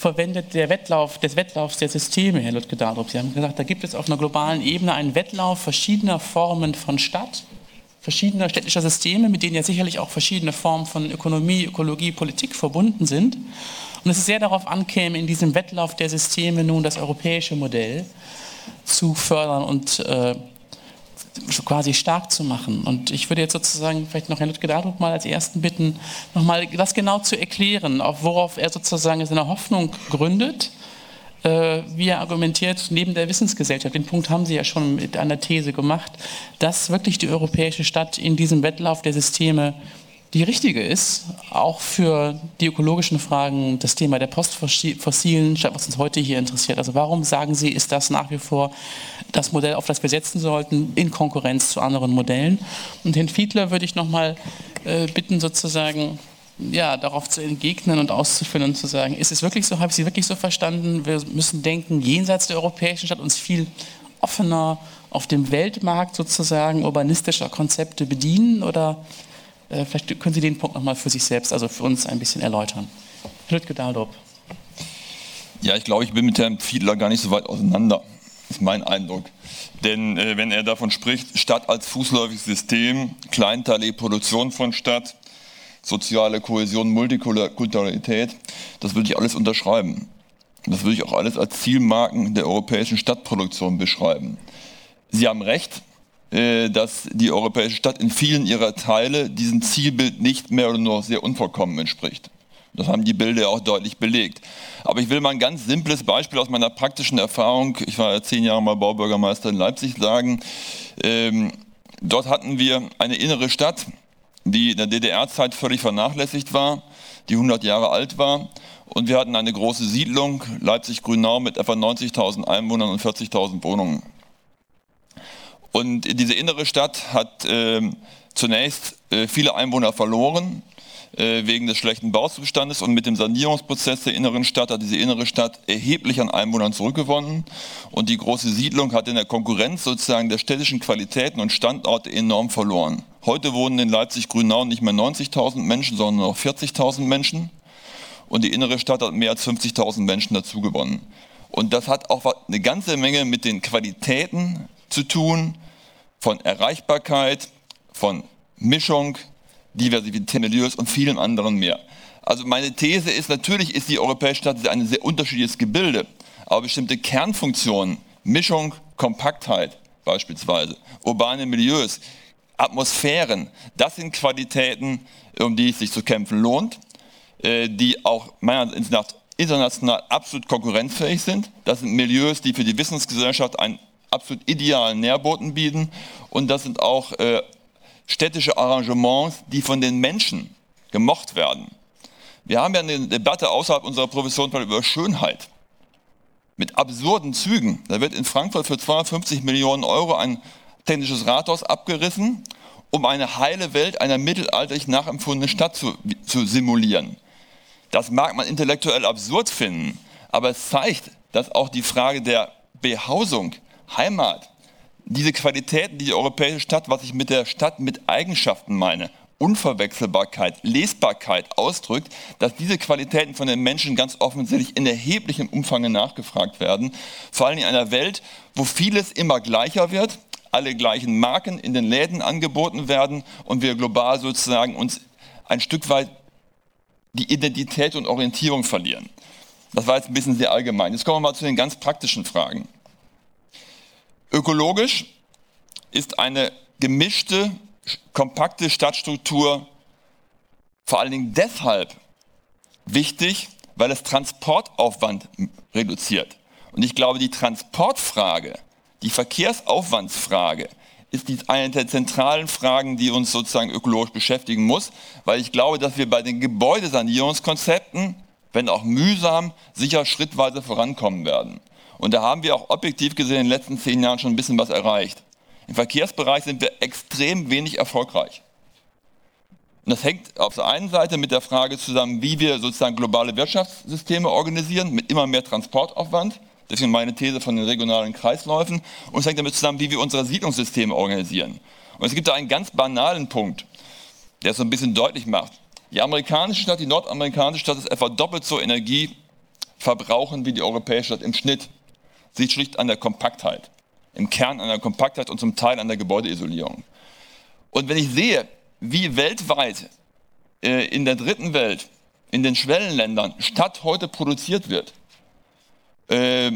verwendet der Wettlauf, des Wettlaufs der Systeme, Herr Lütke Dahldrup. Sie haben gesagt, da gibt es auf einer globalen Ebene einen Wettlauf verschiedener Formen von Stadt, verschiedener städtischer Systeme, mit denen ja sicherlich auch verschiedene Formen von Ökonomie, Ökologie, Politik verbunden sind. Und es ist sehr darauf ankäme, in diesem Wettlauf der Systeme nun das europäische Modell zu fördern und äh, quasi stark zu machen. Und ich würde jetzt sozusagen vielleicht noch Herrn Lütke Dadruck mal als Ersten bitten, nochmal das genau zu erklären, auf worauf er sozusagen seine Hoffnung gründet, äh, wie er argumentiert, neben der Wissensgesellschaft. Den Punkt haben Sie ja schon mit einer These gemacht, dass wirklich die europäische Stadt in diesem Wettlauf der Systeme die richtige ist, auch für die ökologischen Fragen, das Thema der postfossilen Stadt, was uns heute hier interessiert. Also warum sagen Sie, ist das nach wie vor das Modell, auf das wir setzen sollten, in Konkurrenz zu anderen Modellen? Und Herrn Fiedler würde ich nochmal äh, bitten, sozusagen ja, darauf zu entgegnen und auszuführen und zu sagen, ist es wirklich so, habe ich Sie wirklich so verstanden, wir müssen denken, jenseits der europäischen Stadt uns viel offener auf dem Weltmarkt sozusagen urbanistischer Konzepte bedienen oder vielleicht können Sie den Punkt nochmal für sich selbst, also für uns ein bisschen erläutern. Lütke Dahldrup. Ja, ich glaube, ich bin mit Herrn Fiedler gar nicht so weit auseinander, ist mein Eindruck. Denn äh, wenn er davon spricht, Stadt als fußläufiges System, kleinteilige Produktion von Stadt, soziale Kohäsion, Multikulturalität, das würde ich alles unterschreiben. Das würde ich auch alles als Zielmarken der europäischen Stadtproduktion beschreiben. Sie haben recht, äh, dass die europäische Stadt in vielen ihrer Teile diesem Zielbild nicht mehr oder nur sehr unvollkommen entspricht. Das haben die Bilder auch deutlich belegt. Aber ich will mal ein ganz simples Beispiel aus meiner praktischen Erfahrung, ich war ja zehn Jahre mal Baubürgermeister in Leipzig, sagen. Ähm, Dort hatten wir eine innere Stadt, die in der DDR-Zeit völlig vernachlässigt war, die 100 Jahre alt war. Und wir hatten eine große Siedlung, Leipzig-Grünau, mit etwa 90.000 Einwohnern und 40.000 Wohnungen. Und diese innere Stadt hat äh, zunächst äh, viele Einwohner verloren äh, wegen des schlechten Bauzustandes und mit dem Sanierungsprozess der inneren Stadt hat diese innere Stadt erheblich an Einwohnern zurückgewonnen und die große Siedlung hat in der Konkurrenz sozusagen der städtischen Qualitäten und Standorte enorm verloren. Heute wohnen in Leipzig-Grünau nicht mehr 90.000 Menschen, sondern noch 40.000 Menschen und die innere Stadt hat mehr als 50.000 Menschen dazu gewonnen. Und das hat auch eine ganze Menge mit den Qualitäten zu tun, von Erreichbarkeit, von Mischung, Diversität, Milieus und vielen anderen mehr. Also meine These ist, natürlich ist die Europäische Stadt ein sehr unterschiedliches Gebilde, aber bestimmte Kernfunktionen, Mischung, Kompaktheit beispielsweise, urbane Milieus, Atmosphären, das sind Qualitäten, um die es sich zu kämpfen lohnt, äh, die auch meiner Ansicht nach international absolut konkurrenzfähig sind. Das sind Milieus, die für die Wissensgesellschaft einen absolut idealen Nährboten bieten und das sind auch äh, städtische Arrangements, die von den Menschen gemocht werden. Wir haben ja eine Debatte außerhalb unserer Profession über Schönheit mit absurden Zügen. Da wird in Frankfurt für 250 Millionen Euro ein technisches Rathaus abgerissen, um eine heile Welt einer mittelalterlich nachempfundenen Stadt zu, zu simulieren. Das mag man intellektuell absurd finden, aber es zeigt, dass auch die Frage der Behausung, Heimat, diese Qualitäten, die die europäische Stadt, was ich mit der Stadt mit Eigenschaften meine, Unverwechselbarkeit, Lesbarkeit ausdrückt, dass diese Qualitäten von den Menschen ganz offensichtlich in erheblichem Umfang nachgefragt werden. Vor allem in einer Welt, wo vieles immer gleicher wird, alle gleichen Marken in den Läden angeboten werden und wir global sozusagen uns ein Stück weit die Identität und Orientierung verlieren. Das war jetzt ein bisschen sehr allgemein. Jetzt kommen wir mal zu den ganz praktischen Fragen. Ökologisch ist eine gemischte, kompakte Stadtstruktur vor allen Dingen deshalb wichtig, weil es Transportaufwand reduziert. Und ich glaube, die Transportfrage, die Verkehrsaufwandsfrage ist eine der zentralen Fragen, die uns sozusagen ökologisch beschäftigen muss, weil ich glaube, dass wir bei den Gebäudesanierungskonzepten, wenn auch mühsam, sicher schrittweise vorankommen werden. Und da haben wir auch objektiv gesehen in den letzten zehn Jahren schon ein bisschen was erreicht. Im Verkehrsbereich sind wir extrem wenig erfolgreich. Und das hängt auf der einen Seite mit der Frage zusammen, wie wir sozusagen globale Wirtschaftssysteme organisieren, mit immer mehr Transportaufwand. Deswegen meine These von den regionalen Kreisläufen. Und es hängt damit zusammen, wie wir unsere Siedlungssysteme organisieren. Und es gibt da einen ganz banalen Punkt, der es so ein bisschen deutlich macht. Die amerikanische Stadt, die nordamerikanische Stadt ist etwa doppelt so Energie verbrauchen wie die europäische Stadt im Schnitt sieht schlicht an der Kompaktheit. Im Kern an der Kompaktheit und zum Teil an der Gebäudeisolierung. Und wenn ich sehe, wie weltweit äh, in der dritten Welt, in den Schwellenländern Stadt heute produziert wird, äh,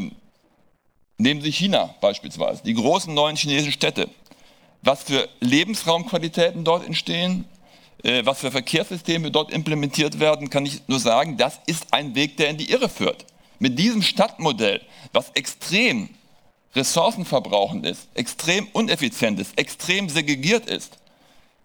nehmen Sie China beispielsweise, die großen neuen chinesischen Städte, was für Lebensraumqualitäten dort entstehen, äh, was für Verkehrssysteme dort implementiert werden, kann ich nur sagen, das ist ein Weg, der in die Irre führt. Mit diesem Stadtmodell, was extrem ressourcenverbrauchend ist, extrem uneffizient ist, extrem segregiert ist,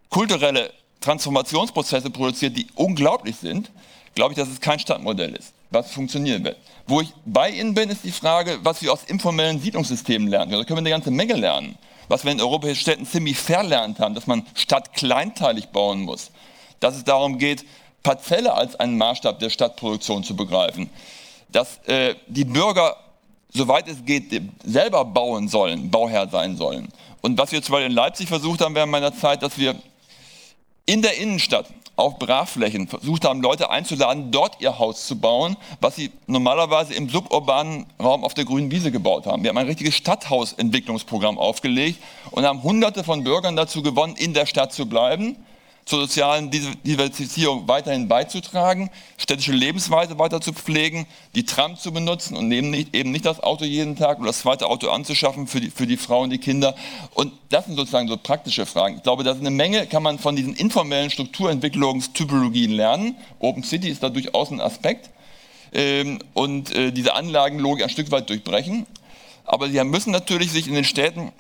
kulturelle Transformationsprozesse produziert, die unglaublich sind, glaube ich, dass es kein Stadtmodell ist, was funktionieren wird. Wo ich bei Ihnen bin, ist die Frage, was wir aus informellen Siedlungssystemen lernen. Da können wir eine ganze Menge lernen. Was wir in europäischen Städten ziemlich verlernt haben, dass man Stadt kleinteilig bauen muss. Dass es darum geht, Parzelle als einen Maßstab der Stadtproduktion zu begreifen dass äh, die Bürger, soweit es geht, selber bauen sollen, Bauherr sein sollen. Und was wir zum Beispiel in Leipzig versucht haben während meiner Zeit, dass wir in der Innenstadt auf Brachflächen versucht haben, Leute einzuladen, dort ihr Haus zu bauen, was sie normalerweise im suburbanen Raum auf der grünen Wiese gebaut haben. Wir haben ein richtiges Stadthausentwicklungsprogramm aufgelegt und haben Hunderte von Bürgern dazu gewonnen, in der Stadt zu bleiben zur sozialen Diversifizierung weiterhin beizutragen, städtische Lebensweise weiter zu pflegen, die Tram zu benutzen und eben nicht, eben nicht das Auto jeden Tag oder das zweite Auto anzuschaffen für die, für die Frauen, die Kinder. Und das sind sozusagen so praktische Fragen. Ich glaube, da ist eine Menge, kann man von diesen informellen Strukturentwicklungstypologien lernen. Open City ist da durchaus ein Aspekt. Ähm, und äh, diese Anlagenlogik ein Stück weit durchbrechen. Aber sie müssen natürlich sich in den Städten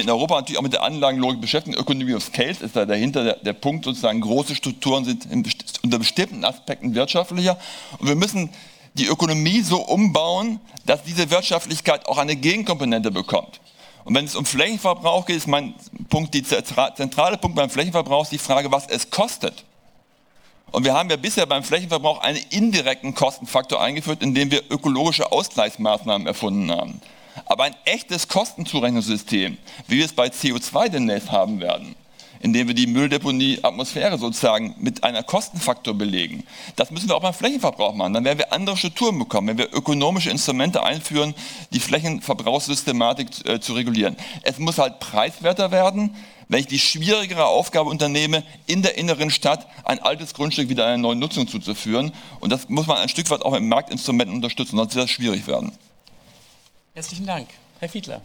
in Europa natürlich auch mit der Anlagenlogik beschäftigen. Ökonomie of Scale ist da dahinter der, der Punkt, sozusagen große Strukturen sind in, unter bestimmten Aspekten wirtschaftlicher. Und wir müssen die Ökonomie so umbauen, dass diese Wirtschaftlichkeit auch eine Gegenkomponente bekommt. Und wenn es um Flächenverbrauch geht, ist mein Punkt, die zentrale Punkt beim Flächenverbrauch ist die Frage, was es kostet. Und wir haben ja bisher beim Flächenverbrauch einen indirekten Kostenfaktor eingeführt, indem wir ökologische Ausgleichsmaßnahmen erfunden haben. Aber ein echtes Kostenzurechnungssystem, wie wir es bei CO2 demnächst haben werden, indem wir die Mülldeponie Atmosphäre sozusagen mit einer Kostenfaktor belegen. Das müssen wir auch beim Flächenverbrauch machen. Dann werden wir andere Strukturen bekommen, wenn wir ökonomische Instrumente einführen, die Flächenverbrauchssystematik äh, zu regulieren. Es muss halt preiswerter werden, wenn ich die schwierigere Aufgabe unternehme, in der inneren Stadt ein altes Grundstück wieder einer neuen Nutzung zuzuführen. Und das muss man ein Stück weit auch mit Marktinstrumenten unterstützen, sonst wird das schwierig werden. Herzlichen Dank. Herr Fiedler.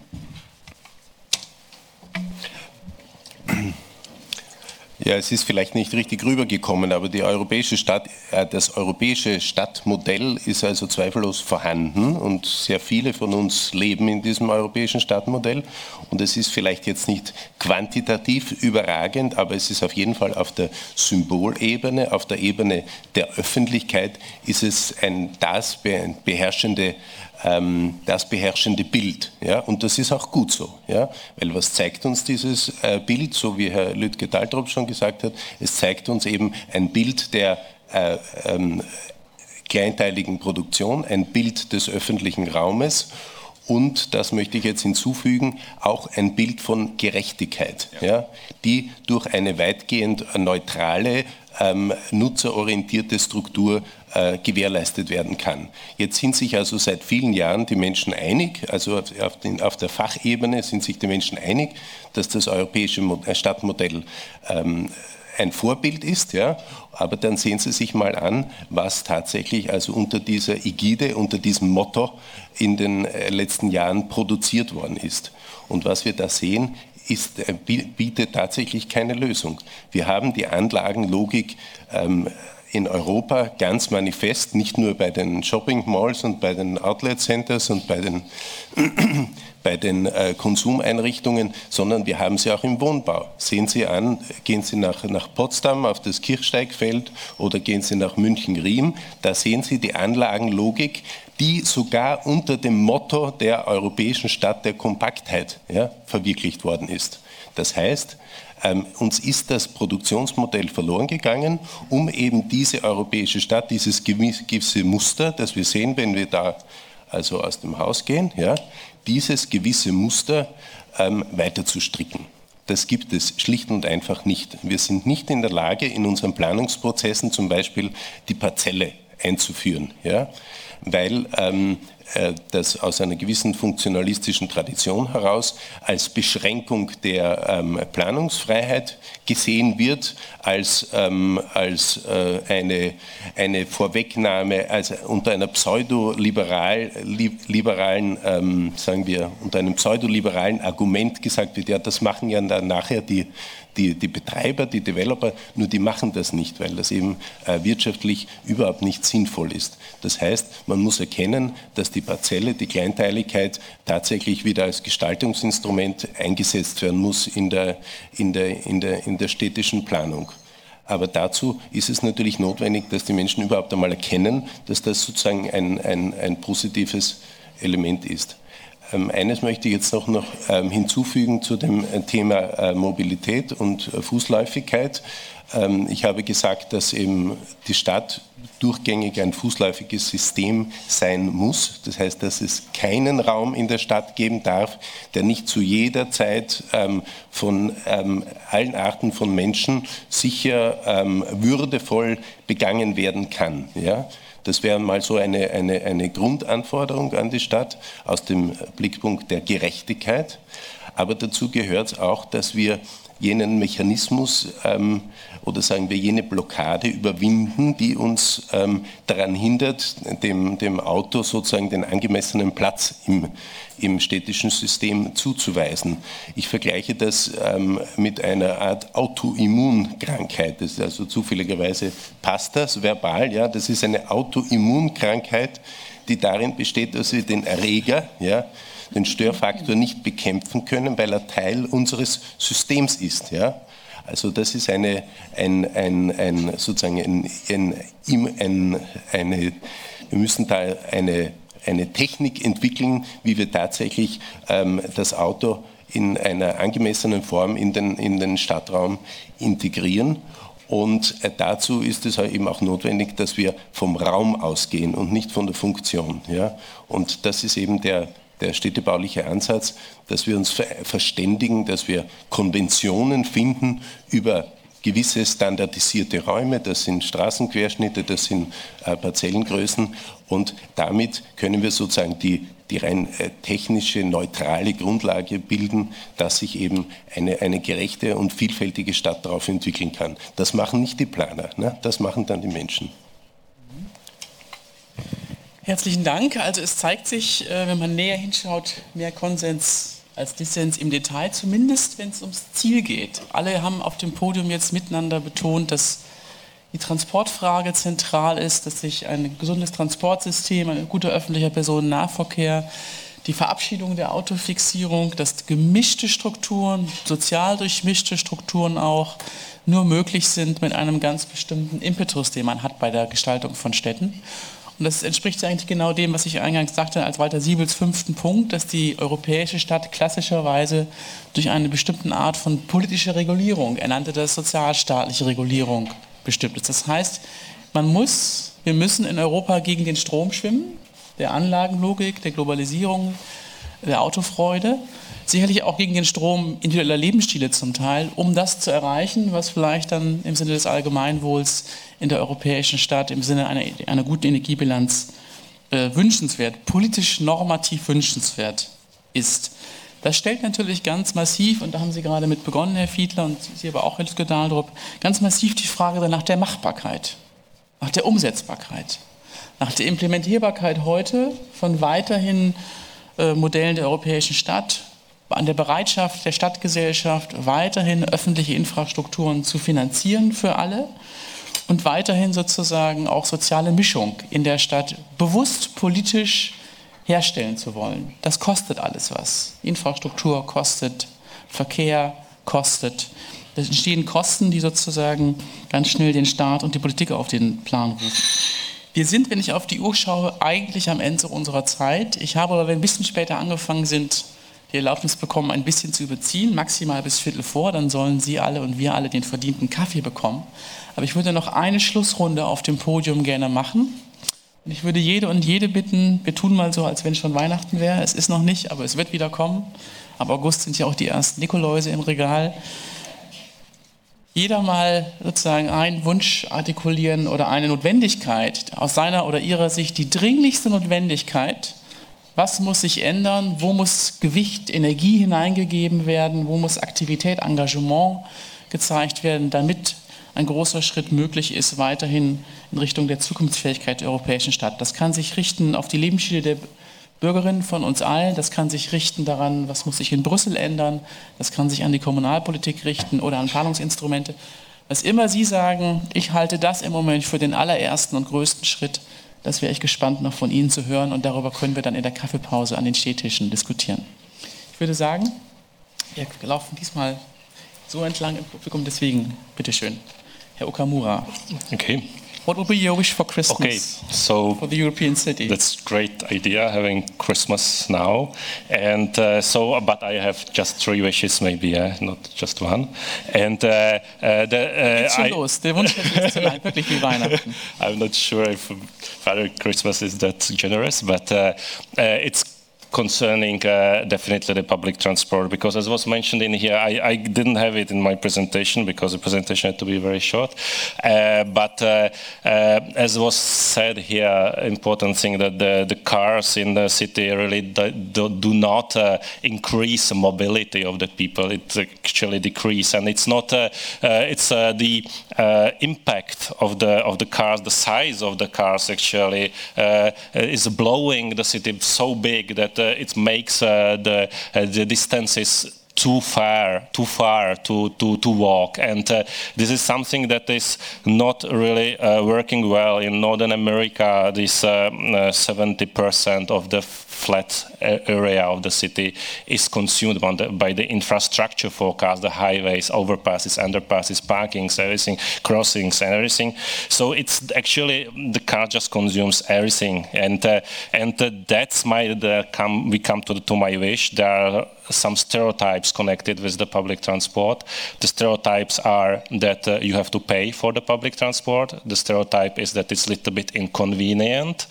Ja, es ist vielleicht nicht richtig rübergekommen, aber europäische Stadt, äh, das europäische Stadtmodell ist also zweifellos vorhanden und sehr viele von uns leben in diesem europäischen Stadtmodell. Und es ist vielleicht jetzt nicht quantitativ überragend, aber es ist auf jeden Fall auf der Symbolebene, auf der Ebene der Öffentlichkeit, ist es ein das beherrschende ähm, das beherrschende Bild. Ja? Und das ist auch gut so. Ja? Weil was zeigt uns dieses äh, Bild, so wie Herr Lütke-Daltrop schon gesagt hat, es zeigt uns eben ein Bild der äh, ähm, kleinteiligen Produktion, ein Bild des öffentlichen Raumes und, das möchte ich jetzt hinzufügen, auch ein Bild von Gerechtigkeit, ja. ja die durch eine weitgehend neutrale, ähm, nutzerorientierte Struktur äh, gewährleistet werden kann. Jetzt sind sich also seit vielen Jahren die Menschen einig, also auf, auf, den, auf der Fachebene sind sich die Menschen einig, dass das europäische äh, Stadtmodell ähm, ein Vorbild ist, ja, aber dann sehen Sie sich mal an, was tatsächlich also unter dieser Ägide, unter diesem Motto in den äh, letzten Jahren produziert worden ist. Und was wir da sehen, ist, äh, bietet tatsächlich keine Lösung. Wir haben die Anlagenlogik ähm, in Europa ganz manifest, nicht nur bei den Shopping Malls und bei den Outlet Centers und bei den, bei den äh, Konsumeinrichtungen, sondern wir haben sie auch im Wohnbau. Sehen Sie an, gehen Sie nach, nach Potsdam auf das Kirchsteigfeld oder gehen Sie nach München-Riem, da sehen Sie die Anlagenlogik, die sogar unter dem Motto der europäischen Stadt der Kompaktheit ja, verwirklicht worden ist. Das heißt, ähm, uns ist das Produktionsmodell verloren gegangen, um eben diese europäische Stadt, dieses gewisse Muster, das wir sehen, wenn wir da also aus dem Haus gehen, ja, dieses gewisse Muster ähm, weiter zu stricken. Das gibt es schlicht und einfach nicht. Wir sind nicht in der Lage, in unseren Planungsprozessen zum Beispiel die Parzelle einzuführen, ja, weil ähm, äh, das aus einer gewissen funktionalistischen Tradition heraus als Beschränkung der ähm, Planungsfreiheit gesehen wird, als, ähm, als äh, eine, eine Vorwegnahme, also unter einer pseudoliberal, liberalen, ähm, sagen wir, unter einem pseudoliberalen Argument gesagt wird, ja, das machen ja dann nachher die, die, die Betreiber, die Developer, nur die machen das nicht, weil das eben äh, wirtschaftlich überhaupt nicht sinnvoll ist. Das heißt, man muss erkennen, dass die Parzelle, die Kleinteiligkeit tatsächlich wieder als Gestaltungsinstrument eingesetzt werden muss in der, in der, in der, in der städtischen Planung. Aber dazu ist es natürlich notwendig, dass die Menschen überhaupt einmal erkennen, dass das sozusagen ein, ein, ein positives Element ist. Ähm, eines möchte ich jetzt noch, noch ähm, hinzufügen zu dem äh, Thema äh, Mobilität und äh, Fußläufigkeit. Ähm, ich habe gesagt, dass eben die Stadt durchgängig ein fußläufiges System sein muss. Das heißt, dass es keinen Raum in der Stadt geben darf, der nicht zu jeder Zeit von allen Arten von Menschen sicher würdevoll begangen werden kann. Ja? Das wäre mal so eine, eine, eine Grundanforderung an die Stadt aus dem Blickpunkt der Gerechtigkeit. Aber dazu gehört auch, dass wir jenen Mechanismus ähm, oder sagen wir jene Blockade überwinden, die uns ähm, daran hindert, dem, dem Auto sozusagen den angemessenen Platz im, im städtischen System zuzuweisen. Ich vergleiche das ähm, mit einer Art Autoimmunkrankheit. Das ist also zufälligerweise passt das verbal. Ja, das ist eine Autoimmunkrankheit, die darin besteht, dass wir den Erreger, ja, den Störfaktor nicht bekämpfen können, weil er Teil unseres Systems ist. Ja? Also das ist eine, ein, ein, ein sozusagen ein, ein, eine, wir müssen da eine, eine Technik entwickeln, wie wir tatsächlich ähm, das Auto in einer angemessenen Form in den, in den Stadtraum integrieren. Und äh, dazu ist es halt eben auch notwendig, dass wir vom Raum ausgehen und nicht von der Funktion. Ja? Und das ist eben der, der städtebauliche Ansatz, dass wir uns verständigen, dass wir Konventionen finden über gewisse standardisierte Räume, das sind Straßenquerschnitte, das sind äh, Parzellengrößen und damit können wir sozusagen die, die rein äh, technische, neutrale Grundlage bilden, dass sich eben eine, eine gerechte und vielfältige Stadt darauf entwickeln kann. Das machen nicht die Planer, ne? das machen dann die Menschen. Herzlichen Dank. Also es zeigt sich, äh, wenn man näher hinschaut, mehr Konsens als Dissens im Detail, zumindest wenn es ums Ziel geht. Alle haben auf dem Podium jetzt miteinander betont, dass die Transportfrage zentral ist, dass sich ein gesundes Transportsystem, ein guter öffentlicher Personennahverkehr, die Verabschiedung der Autofixierung, dass gemischte Strukturen, sozial durchmischte Strukturen auch, nur möglich sind mit einem ganz bestimmten Impetus, den man hat bei der Gestaltung von Städten. Und das entspricht eigentlich genau dem, was ich eingangs sagte, als Walter Siebels fünften Punkt, dass die europäische Stadt klassischerweise durch eine bestimmte Art von politischer Regulierung, er nannte das sozialstaatliche Regulierung, bestimmt ist. Das heißt, man muss, wir müssen in Europa gegen den Strom schwimmen, der Anlagenlogik, der Globalisierung, der Autofreude sicherlich auch gegen den Strom individueller Lebensstile zum Teil, um das zu erreichen, was vielleicht dann im Sinne des Allgemeinwohls in der europäischen Stadt, im Sinne einer, einer guten Energiebilanz äh, wünschenswert, politisch normativ wünschenswert ist. Das stellt natürlich ganz massiv, und da haben Sie gerade mit begonnen, Herr Fiedler, und Sie aber auch, Herr Dahldrup, ganz massiv die Frage nach der Machbarkeit, nach der Umsetzbarkeit, nach der Implementierbarkeit heute von weiterhin äh, Modellen der europäischen Stadt, an der Bereitschaft der Stadtgesellschaft, weiterhin öffentliche Infrastrukturen zu finanzieren für alle und weiterhin sozusagen auch soziale Mischung in der Stadt bewusst politisch herstellen zu wollen. Das kostet alles was. Infrastruktur kostet, Verkehr kostet. Es entstehen Kosten, die sozusagen ganz schnell den Staat und die Politik auf den Plan rufen. Wir sind, wenn ich auf die Uhr schaue, eigentlich am Ende unserer Zeit. Ich habe aber, wenn wir ein bisschen später angefangen sind, die Erlaubnis bekommen, ein bisschen zu überziehen, maximal bis Viertel vor, dann sollen Sie alle und wir alle den verdienten Kaffee bekommen. Aber ich würde noch eine Schlussrunde auf dem Podium gerne machen. Und ich würde jede und jede bitten, wir tun mal so, als wenn schon Weihnachten wäre. Es ist noch nicht, aber es wird wieder kommen. Ab August sind ja auch die ersten Nikoläuse im Regal. Jeder mal sozusagen einen Wunsch artikulieren oder eine Notwendigkeit, aus seiner oder ihrer Sicht die dringlichste Notwendigkeit, was muss sich ändern? Wo muss Gewicht, Energie hineingegeben werden? Wo muss Aktivität, Engagement gezeigt werden, damit ein großer Schritt möglich ist, weiterhin in Richtung der Zukunftsfähigkeit der europäischen Stadt. Das kann sich richten auf die Lebensstile der Bürgerinnen von uns allen, das kann sich richten daran, was muss sich in Brüssel ändern, das kann sich an die Kommunalpolitik richten oder an Planungsinstrumente. Was immer Sie sagen, ich halte das im Moment für den allerersten und größten Schritt, das wäre ich gespannt, noch von Ihnen zu hören und darüber können wir dann in der Kaffeepause an den Stehtischen diskutieren. Ich würde sagen, wir laufen diesmal so entlang im Publikum, deswegen bitteschön, Herr Okamura. Okay. What would be your wish for Christmas okay, so for the European city? That's great idea having Christmas now, and uh, so but I have just three wishes maybe, uh, not just one. And uh, uh the, uh, I, los. Der Wunsch ist zu lang, wirklich wie Weihnachten. I'm not sure if Father Christmas is that generous, but uh, it's concerning uh, definitely the public transport because as was mentioned in here I, I, didn't have it in my presentation because the presentation had to be very short. Uh, but uh, uh as was said here important thing that the, the cars in the city really do, do not uh, increase the mobility of the people. It actually decrease and it's not uh, it's the impact of the of the cars the size of the cars actually is blowing the city so big that it makes uh, the, uh, the distances too far, too far to, to, to walk. And uh, this is something that is not really uh, working well in Northern America. This 70% uh, uh, of the flat area of the city is consumed by the, by the, infrastructure forecast, the highways, overpasses, underpasses, parkings, everything, crossings, and everything. So it's actually the car just consumes everything, and uh, and uh, that's my the come we come to the, to my wish. There are some stereotypes connected with the public transport. The stereotypes are that uh, you have to pay for the public transport. The stereotype is that it's a little bit inconvenient.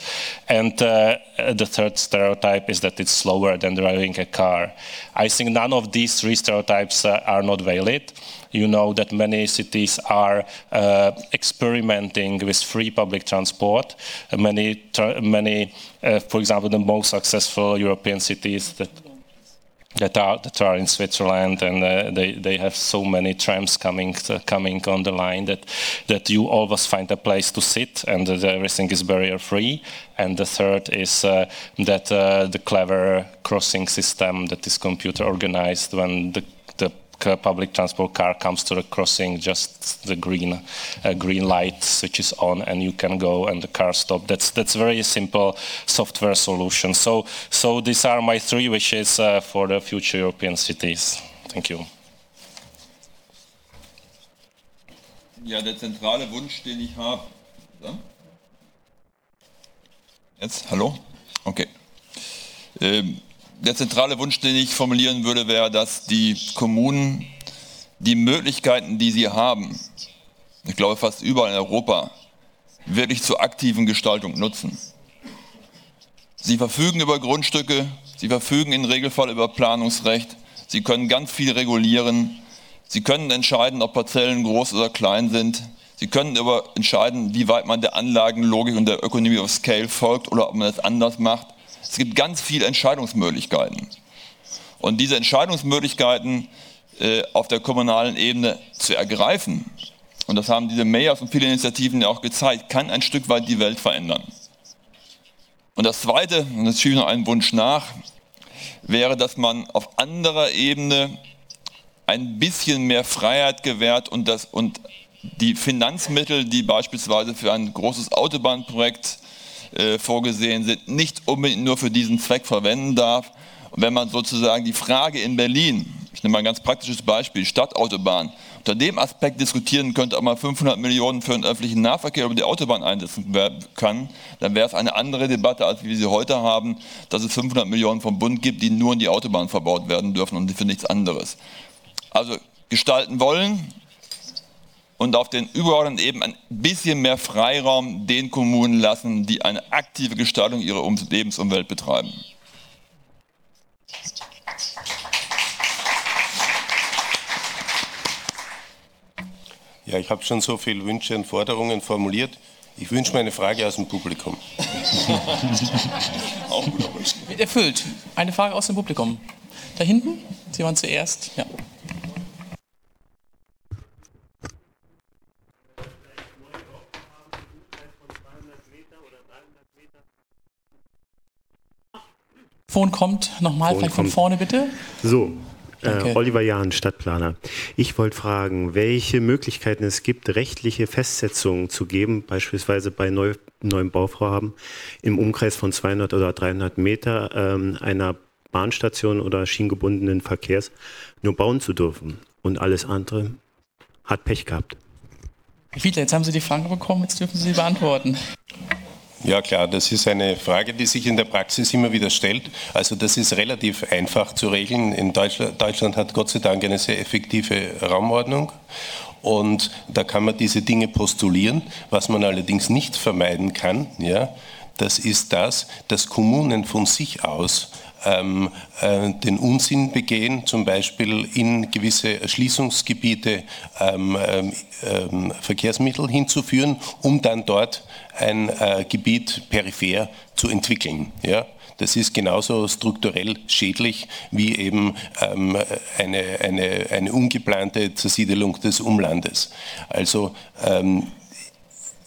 And uh, the third stereotype is that it's slower than driving a car. I think none of these three stereotypes uh, are not valid. You know that many cities are uh, experimenting with free public transport. many, many uh, for example, the most successful European cities that that are that are in Switzerland, and uh, they they have so many trams coming uh, coming on the line that that you always find a place to sit, and everything is barrier free. And the third is uh, that uh, the clever crossing system that is computer organized when the public transport car comes to the crossing, just the green uh, green light switches on, and you can go, and the car stop. That's that's very simple software solution. So so these are my three wishes uh, for the future European cities. Thank you. Ja, der zentrale Wunsch, den ich habe. Jetzt, hallo? Okay. Ähm, der zentrale Wunsch, den ich formulieren würde, wäre, dass die Kommunen die Möglichkeiten, die sie haben, ich glaube fast überall in Europa, wirklich zur aktiven Gestaltung nutzen. Sie verfügen über Grundstücke, sie verfügen im Regelfall über Planungsrecht, sie können ganz viel regulieren, sie können entscheiden, ob Parzellen groß oder klein sind, sie können über entscheiden, wie weit man der Anlagenlogik und der Ökonomie of Scale folgt oder ob man das anders macht. Es gibt ganz viele Entscheidungsmöglichkeiten. Und diese Entscheidungsmöglichkeiten äh, auf der kommunalen Ebene zu ergreifen, und das haben diese Mayors und viele Initiativen ja auch gezeigt, kann ein Stück weit die Welt verändern. Und das Zweite, und das schiebe ich noch einen Wunsch nach, wäre, dass man auf anderer Ebene ein bisschen mehr Freiheit gewährt und, das, und die Finanzmittel, die beispielsweise für ein großes Autobahnprojekt äh, vorgesehen sind, nicht unbedingt nur für diesen Zweck verwenden darf. Und wenn man sozusagen die Frage in Berlin, ich nehme mal ein ganz praktisches Beispiel, Stadtautobahn, unter dem Aspekt diskutieren könnte, ob man 500 Millionen für den öffentlichen Nahverkehr über die Autobahn einsetzen kann, dann wäre es eine andere Debatte, als wir sie heute haben, dass es 500 Millionen vom Bund gibt, die nur in die Autobahn verbaut werden dürfen und für nichts anderes. Also gestalten wollen, und auf den übergeordneten Ebenen ein bisschen mehr Freiraum den Kommunen lassen, die eine aktive Gestaltung ihrer Lebensumwelt betreiben. Ja, ich habe schon so viele Wünsche und Forderungen formuliert. Ich wünsche mir eine Frage aus dem Publikum. Auch guter Wunsch. Wird erfüllt. Eine Frage aus dem Publikum. Da hinten? Sie waren zuerst. Ja. Mikrofon kommt. Nochmal, vielleicht von vorne bitte. So, äh, Oliver Jahn, Stadtplaner. Ich wollte fragen, welche Möglichkeiten es gibt, rechtliche Festsetzungen zu geben, beispielsweise bei neu, neuen Bauvorhaben im Umkreis von 200 oder 300 Meter ähm, einer Bahnstation oder schienengebundenen Verkehrs nur bauen zu dürfen. Und alles andere hat Pech gehabt. Herr Fiedler, jetzt haben Sie die Frage bekommen, jetzt dürfen Sie sie beantworten. Ja klar, das ist eine Frage, die sich in der Praxis immer wieder stellt. Also das ist relativ einfach zu regeln. In Deutschland, Deutschland hat Gott sei Dank eine sehr effektive Raumordnung und da kann man diese Dinge postulieren. Was man allerdings nicht vermeiden kann, ja, das ist das, dass Kommunen von sich aus ähm, äh, den Unsinn begehen, zum Beispiel in gewisse Erschließungsgebiete ähm, ähm, ähm, Verkehrsmittel hinzuführen, um dann dort ein äh, Gebiet peripher zu entwickeln. Ja? Das ist genauso strukturell schädlich wie eben ähm, eine, eine, eine ungeplante Zersiedelung des Umlandes. Also ähm,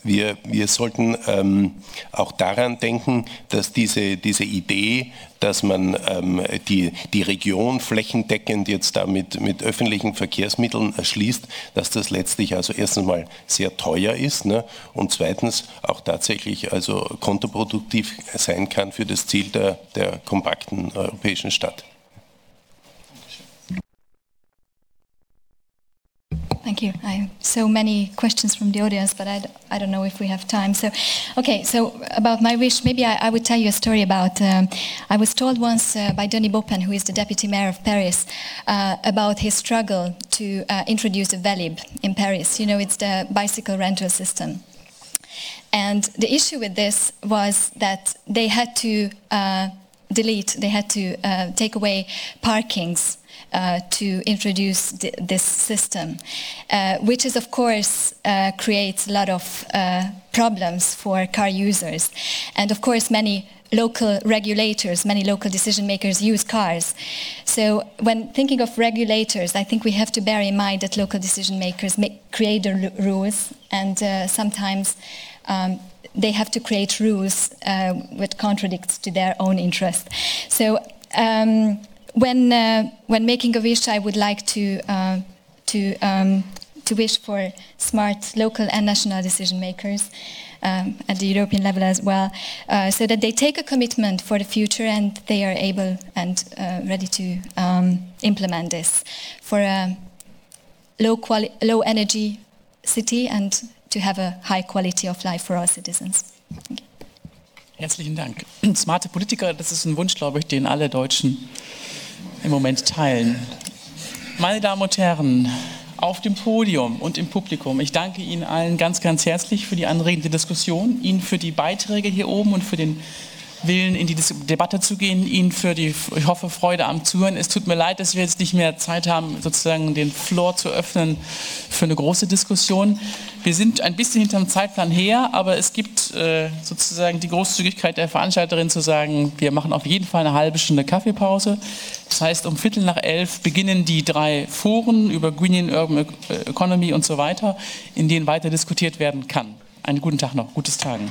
wir, wir sollten ähm, auch daran denken, dass diese, diese Idee, dass man ähm, die, die Region flächendeckend jetzt damit mit öffentlichen Verkehrsmitteln erschließt, dass das letztlich also erstens mal sehr teuer ist ne, und zweitens auch tatsächlich also kontraproduktiv sein kann für das Ziel der, der kompakten europäischen Stadt. Thank you. I have so many questions from the audience, but I, I don't know if we have time. So, okay, so about my wish, maybe I, I would tell you a story about. Um, I was told once uh, by Denis Bopen, who is the deputy mayor of Paris, uh, about his struggle to uh, introduce a Velib in Paris. You know, it's the bicycle rental system. And the issue with this was that they had to uh, delete, they had to uh, take away parkings uh, to introduce th this system, uh, which is of course uh, creates a lot of uh, problems for car users, and of course many local regulators, many local decision makers use cars. So when thinking of regulators, I think we have to bear in mind that local decision makers make, create the rules, and uh, sometimes. Um, they have to create rules uh, which contradicts to their own interest. So um, when uh, when making a wish, I would like to uh, to um, to wish for smart local and national decision makers. Um, at the European level as well, uh, so that they take a commitment for the future and they are able and uh, ready to um, implement this for a low, quali- low energy city and to have a high quality of life for our citizens. Herzlichen Dank. Smarte Politiker, das ist ein Wunsch, glaube ich, den alle Deutschen im Moment teilen. Meine Damen und Herren, auf dem Podium und im Publikum, ich danke Ihnen allen ganz, ganz herzlich für die anregende Diskussion, Ihnen für die Beiträge hier oben und für den Willen, in die Debatte zu gehen, Ihnen für die, ich hoffe, Freude am Zuhören. Es tut mir leid, dass wir jetzt nicht mehr Zeit haben, sozusagen den Floor zu öffnen für eine große Diskussion. Wir sind ein bisschen hinterm Zeitplan her, aber es gibt äh, sozusagen die Großzügigkeit der Veranstalterin zu sagen, wir machen auf jeden Fall eine halbe Stunde Kaffeepause. Das heißt, um Viertel nach elf beginnen die drei Foren über Green Urban Economy und so weiter, in denen weiter diskutiert werden kann. Einen guten Tag noch, gutes Tagen.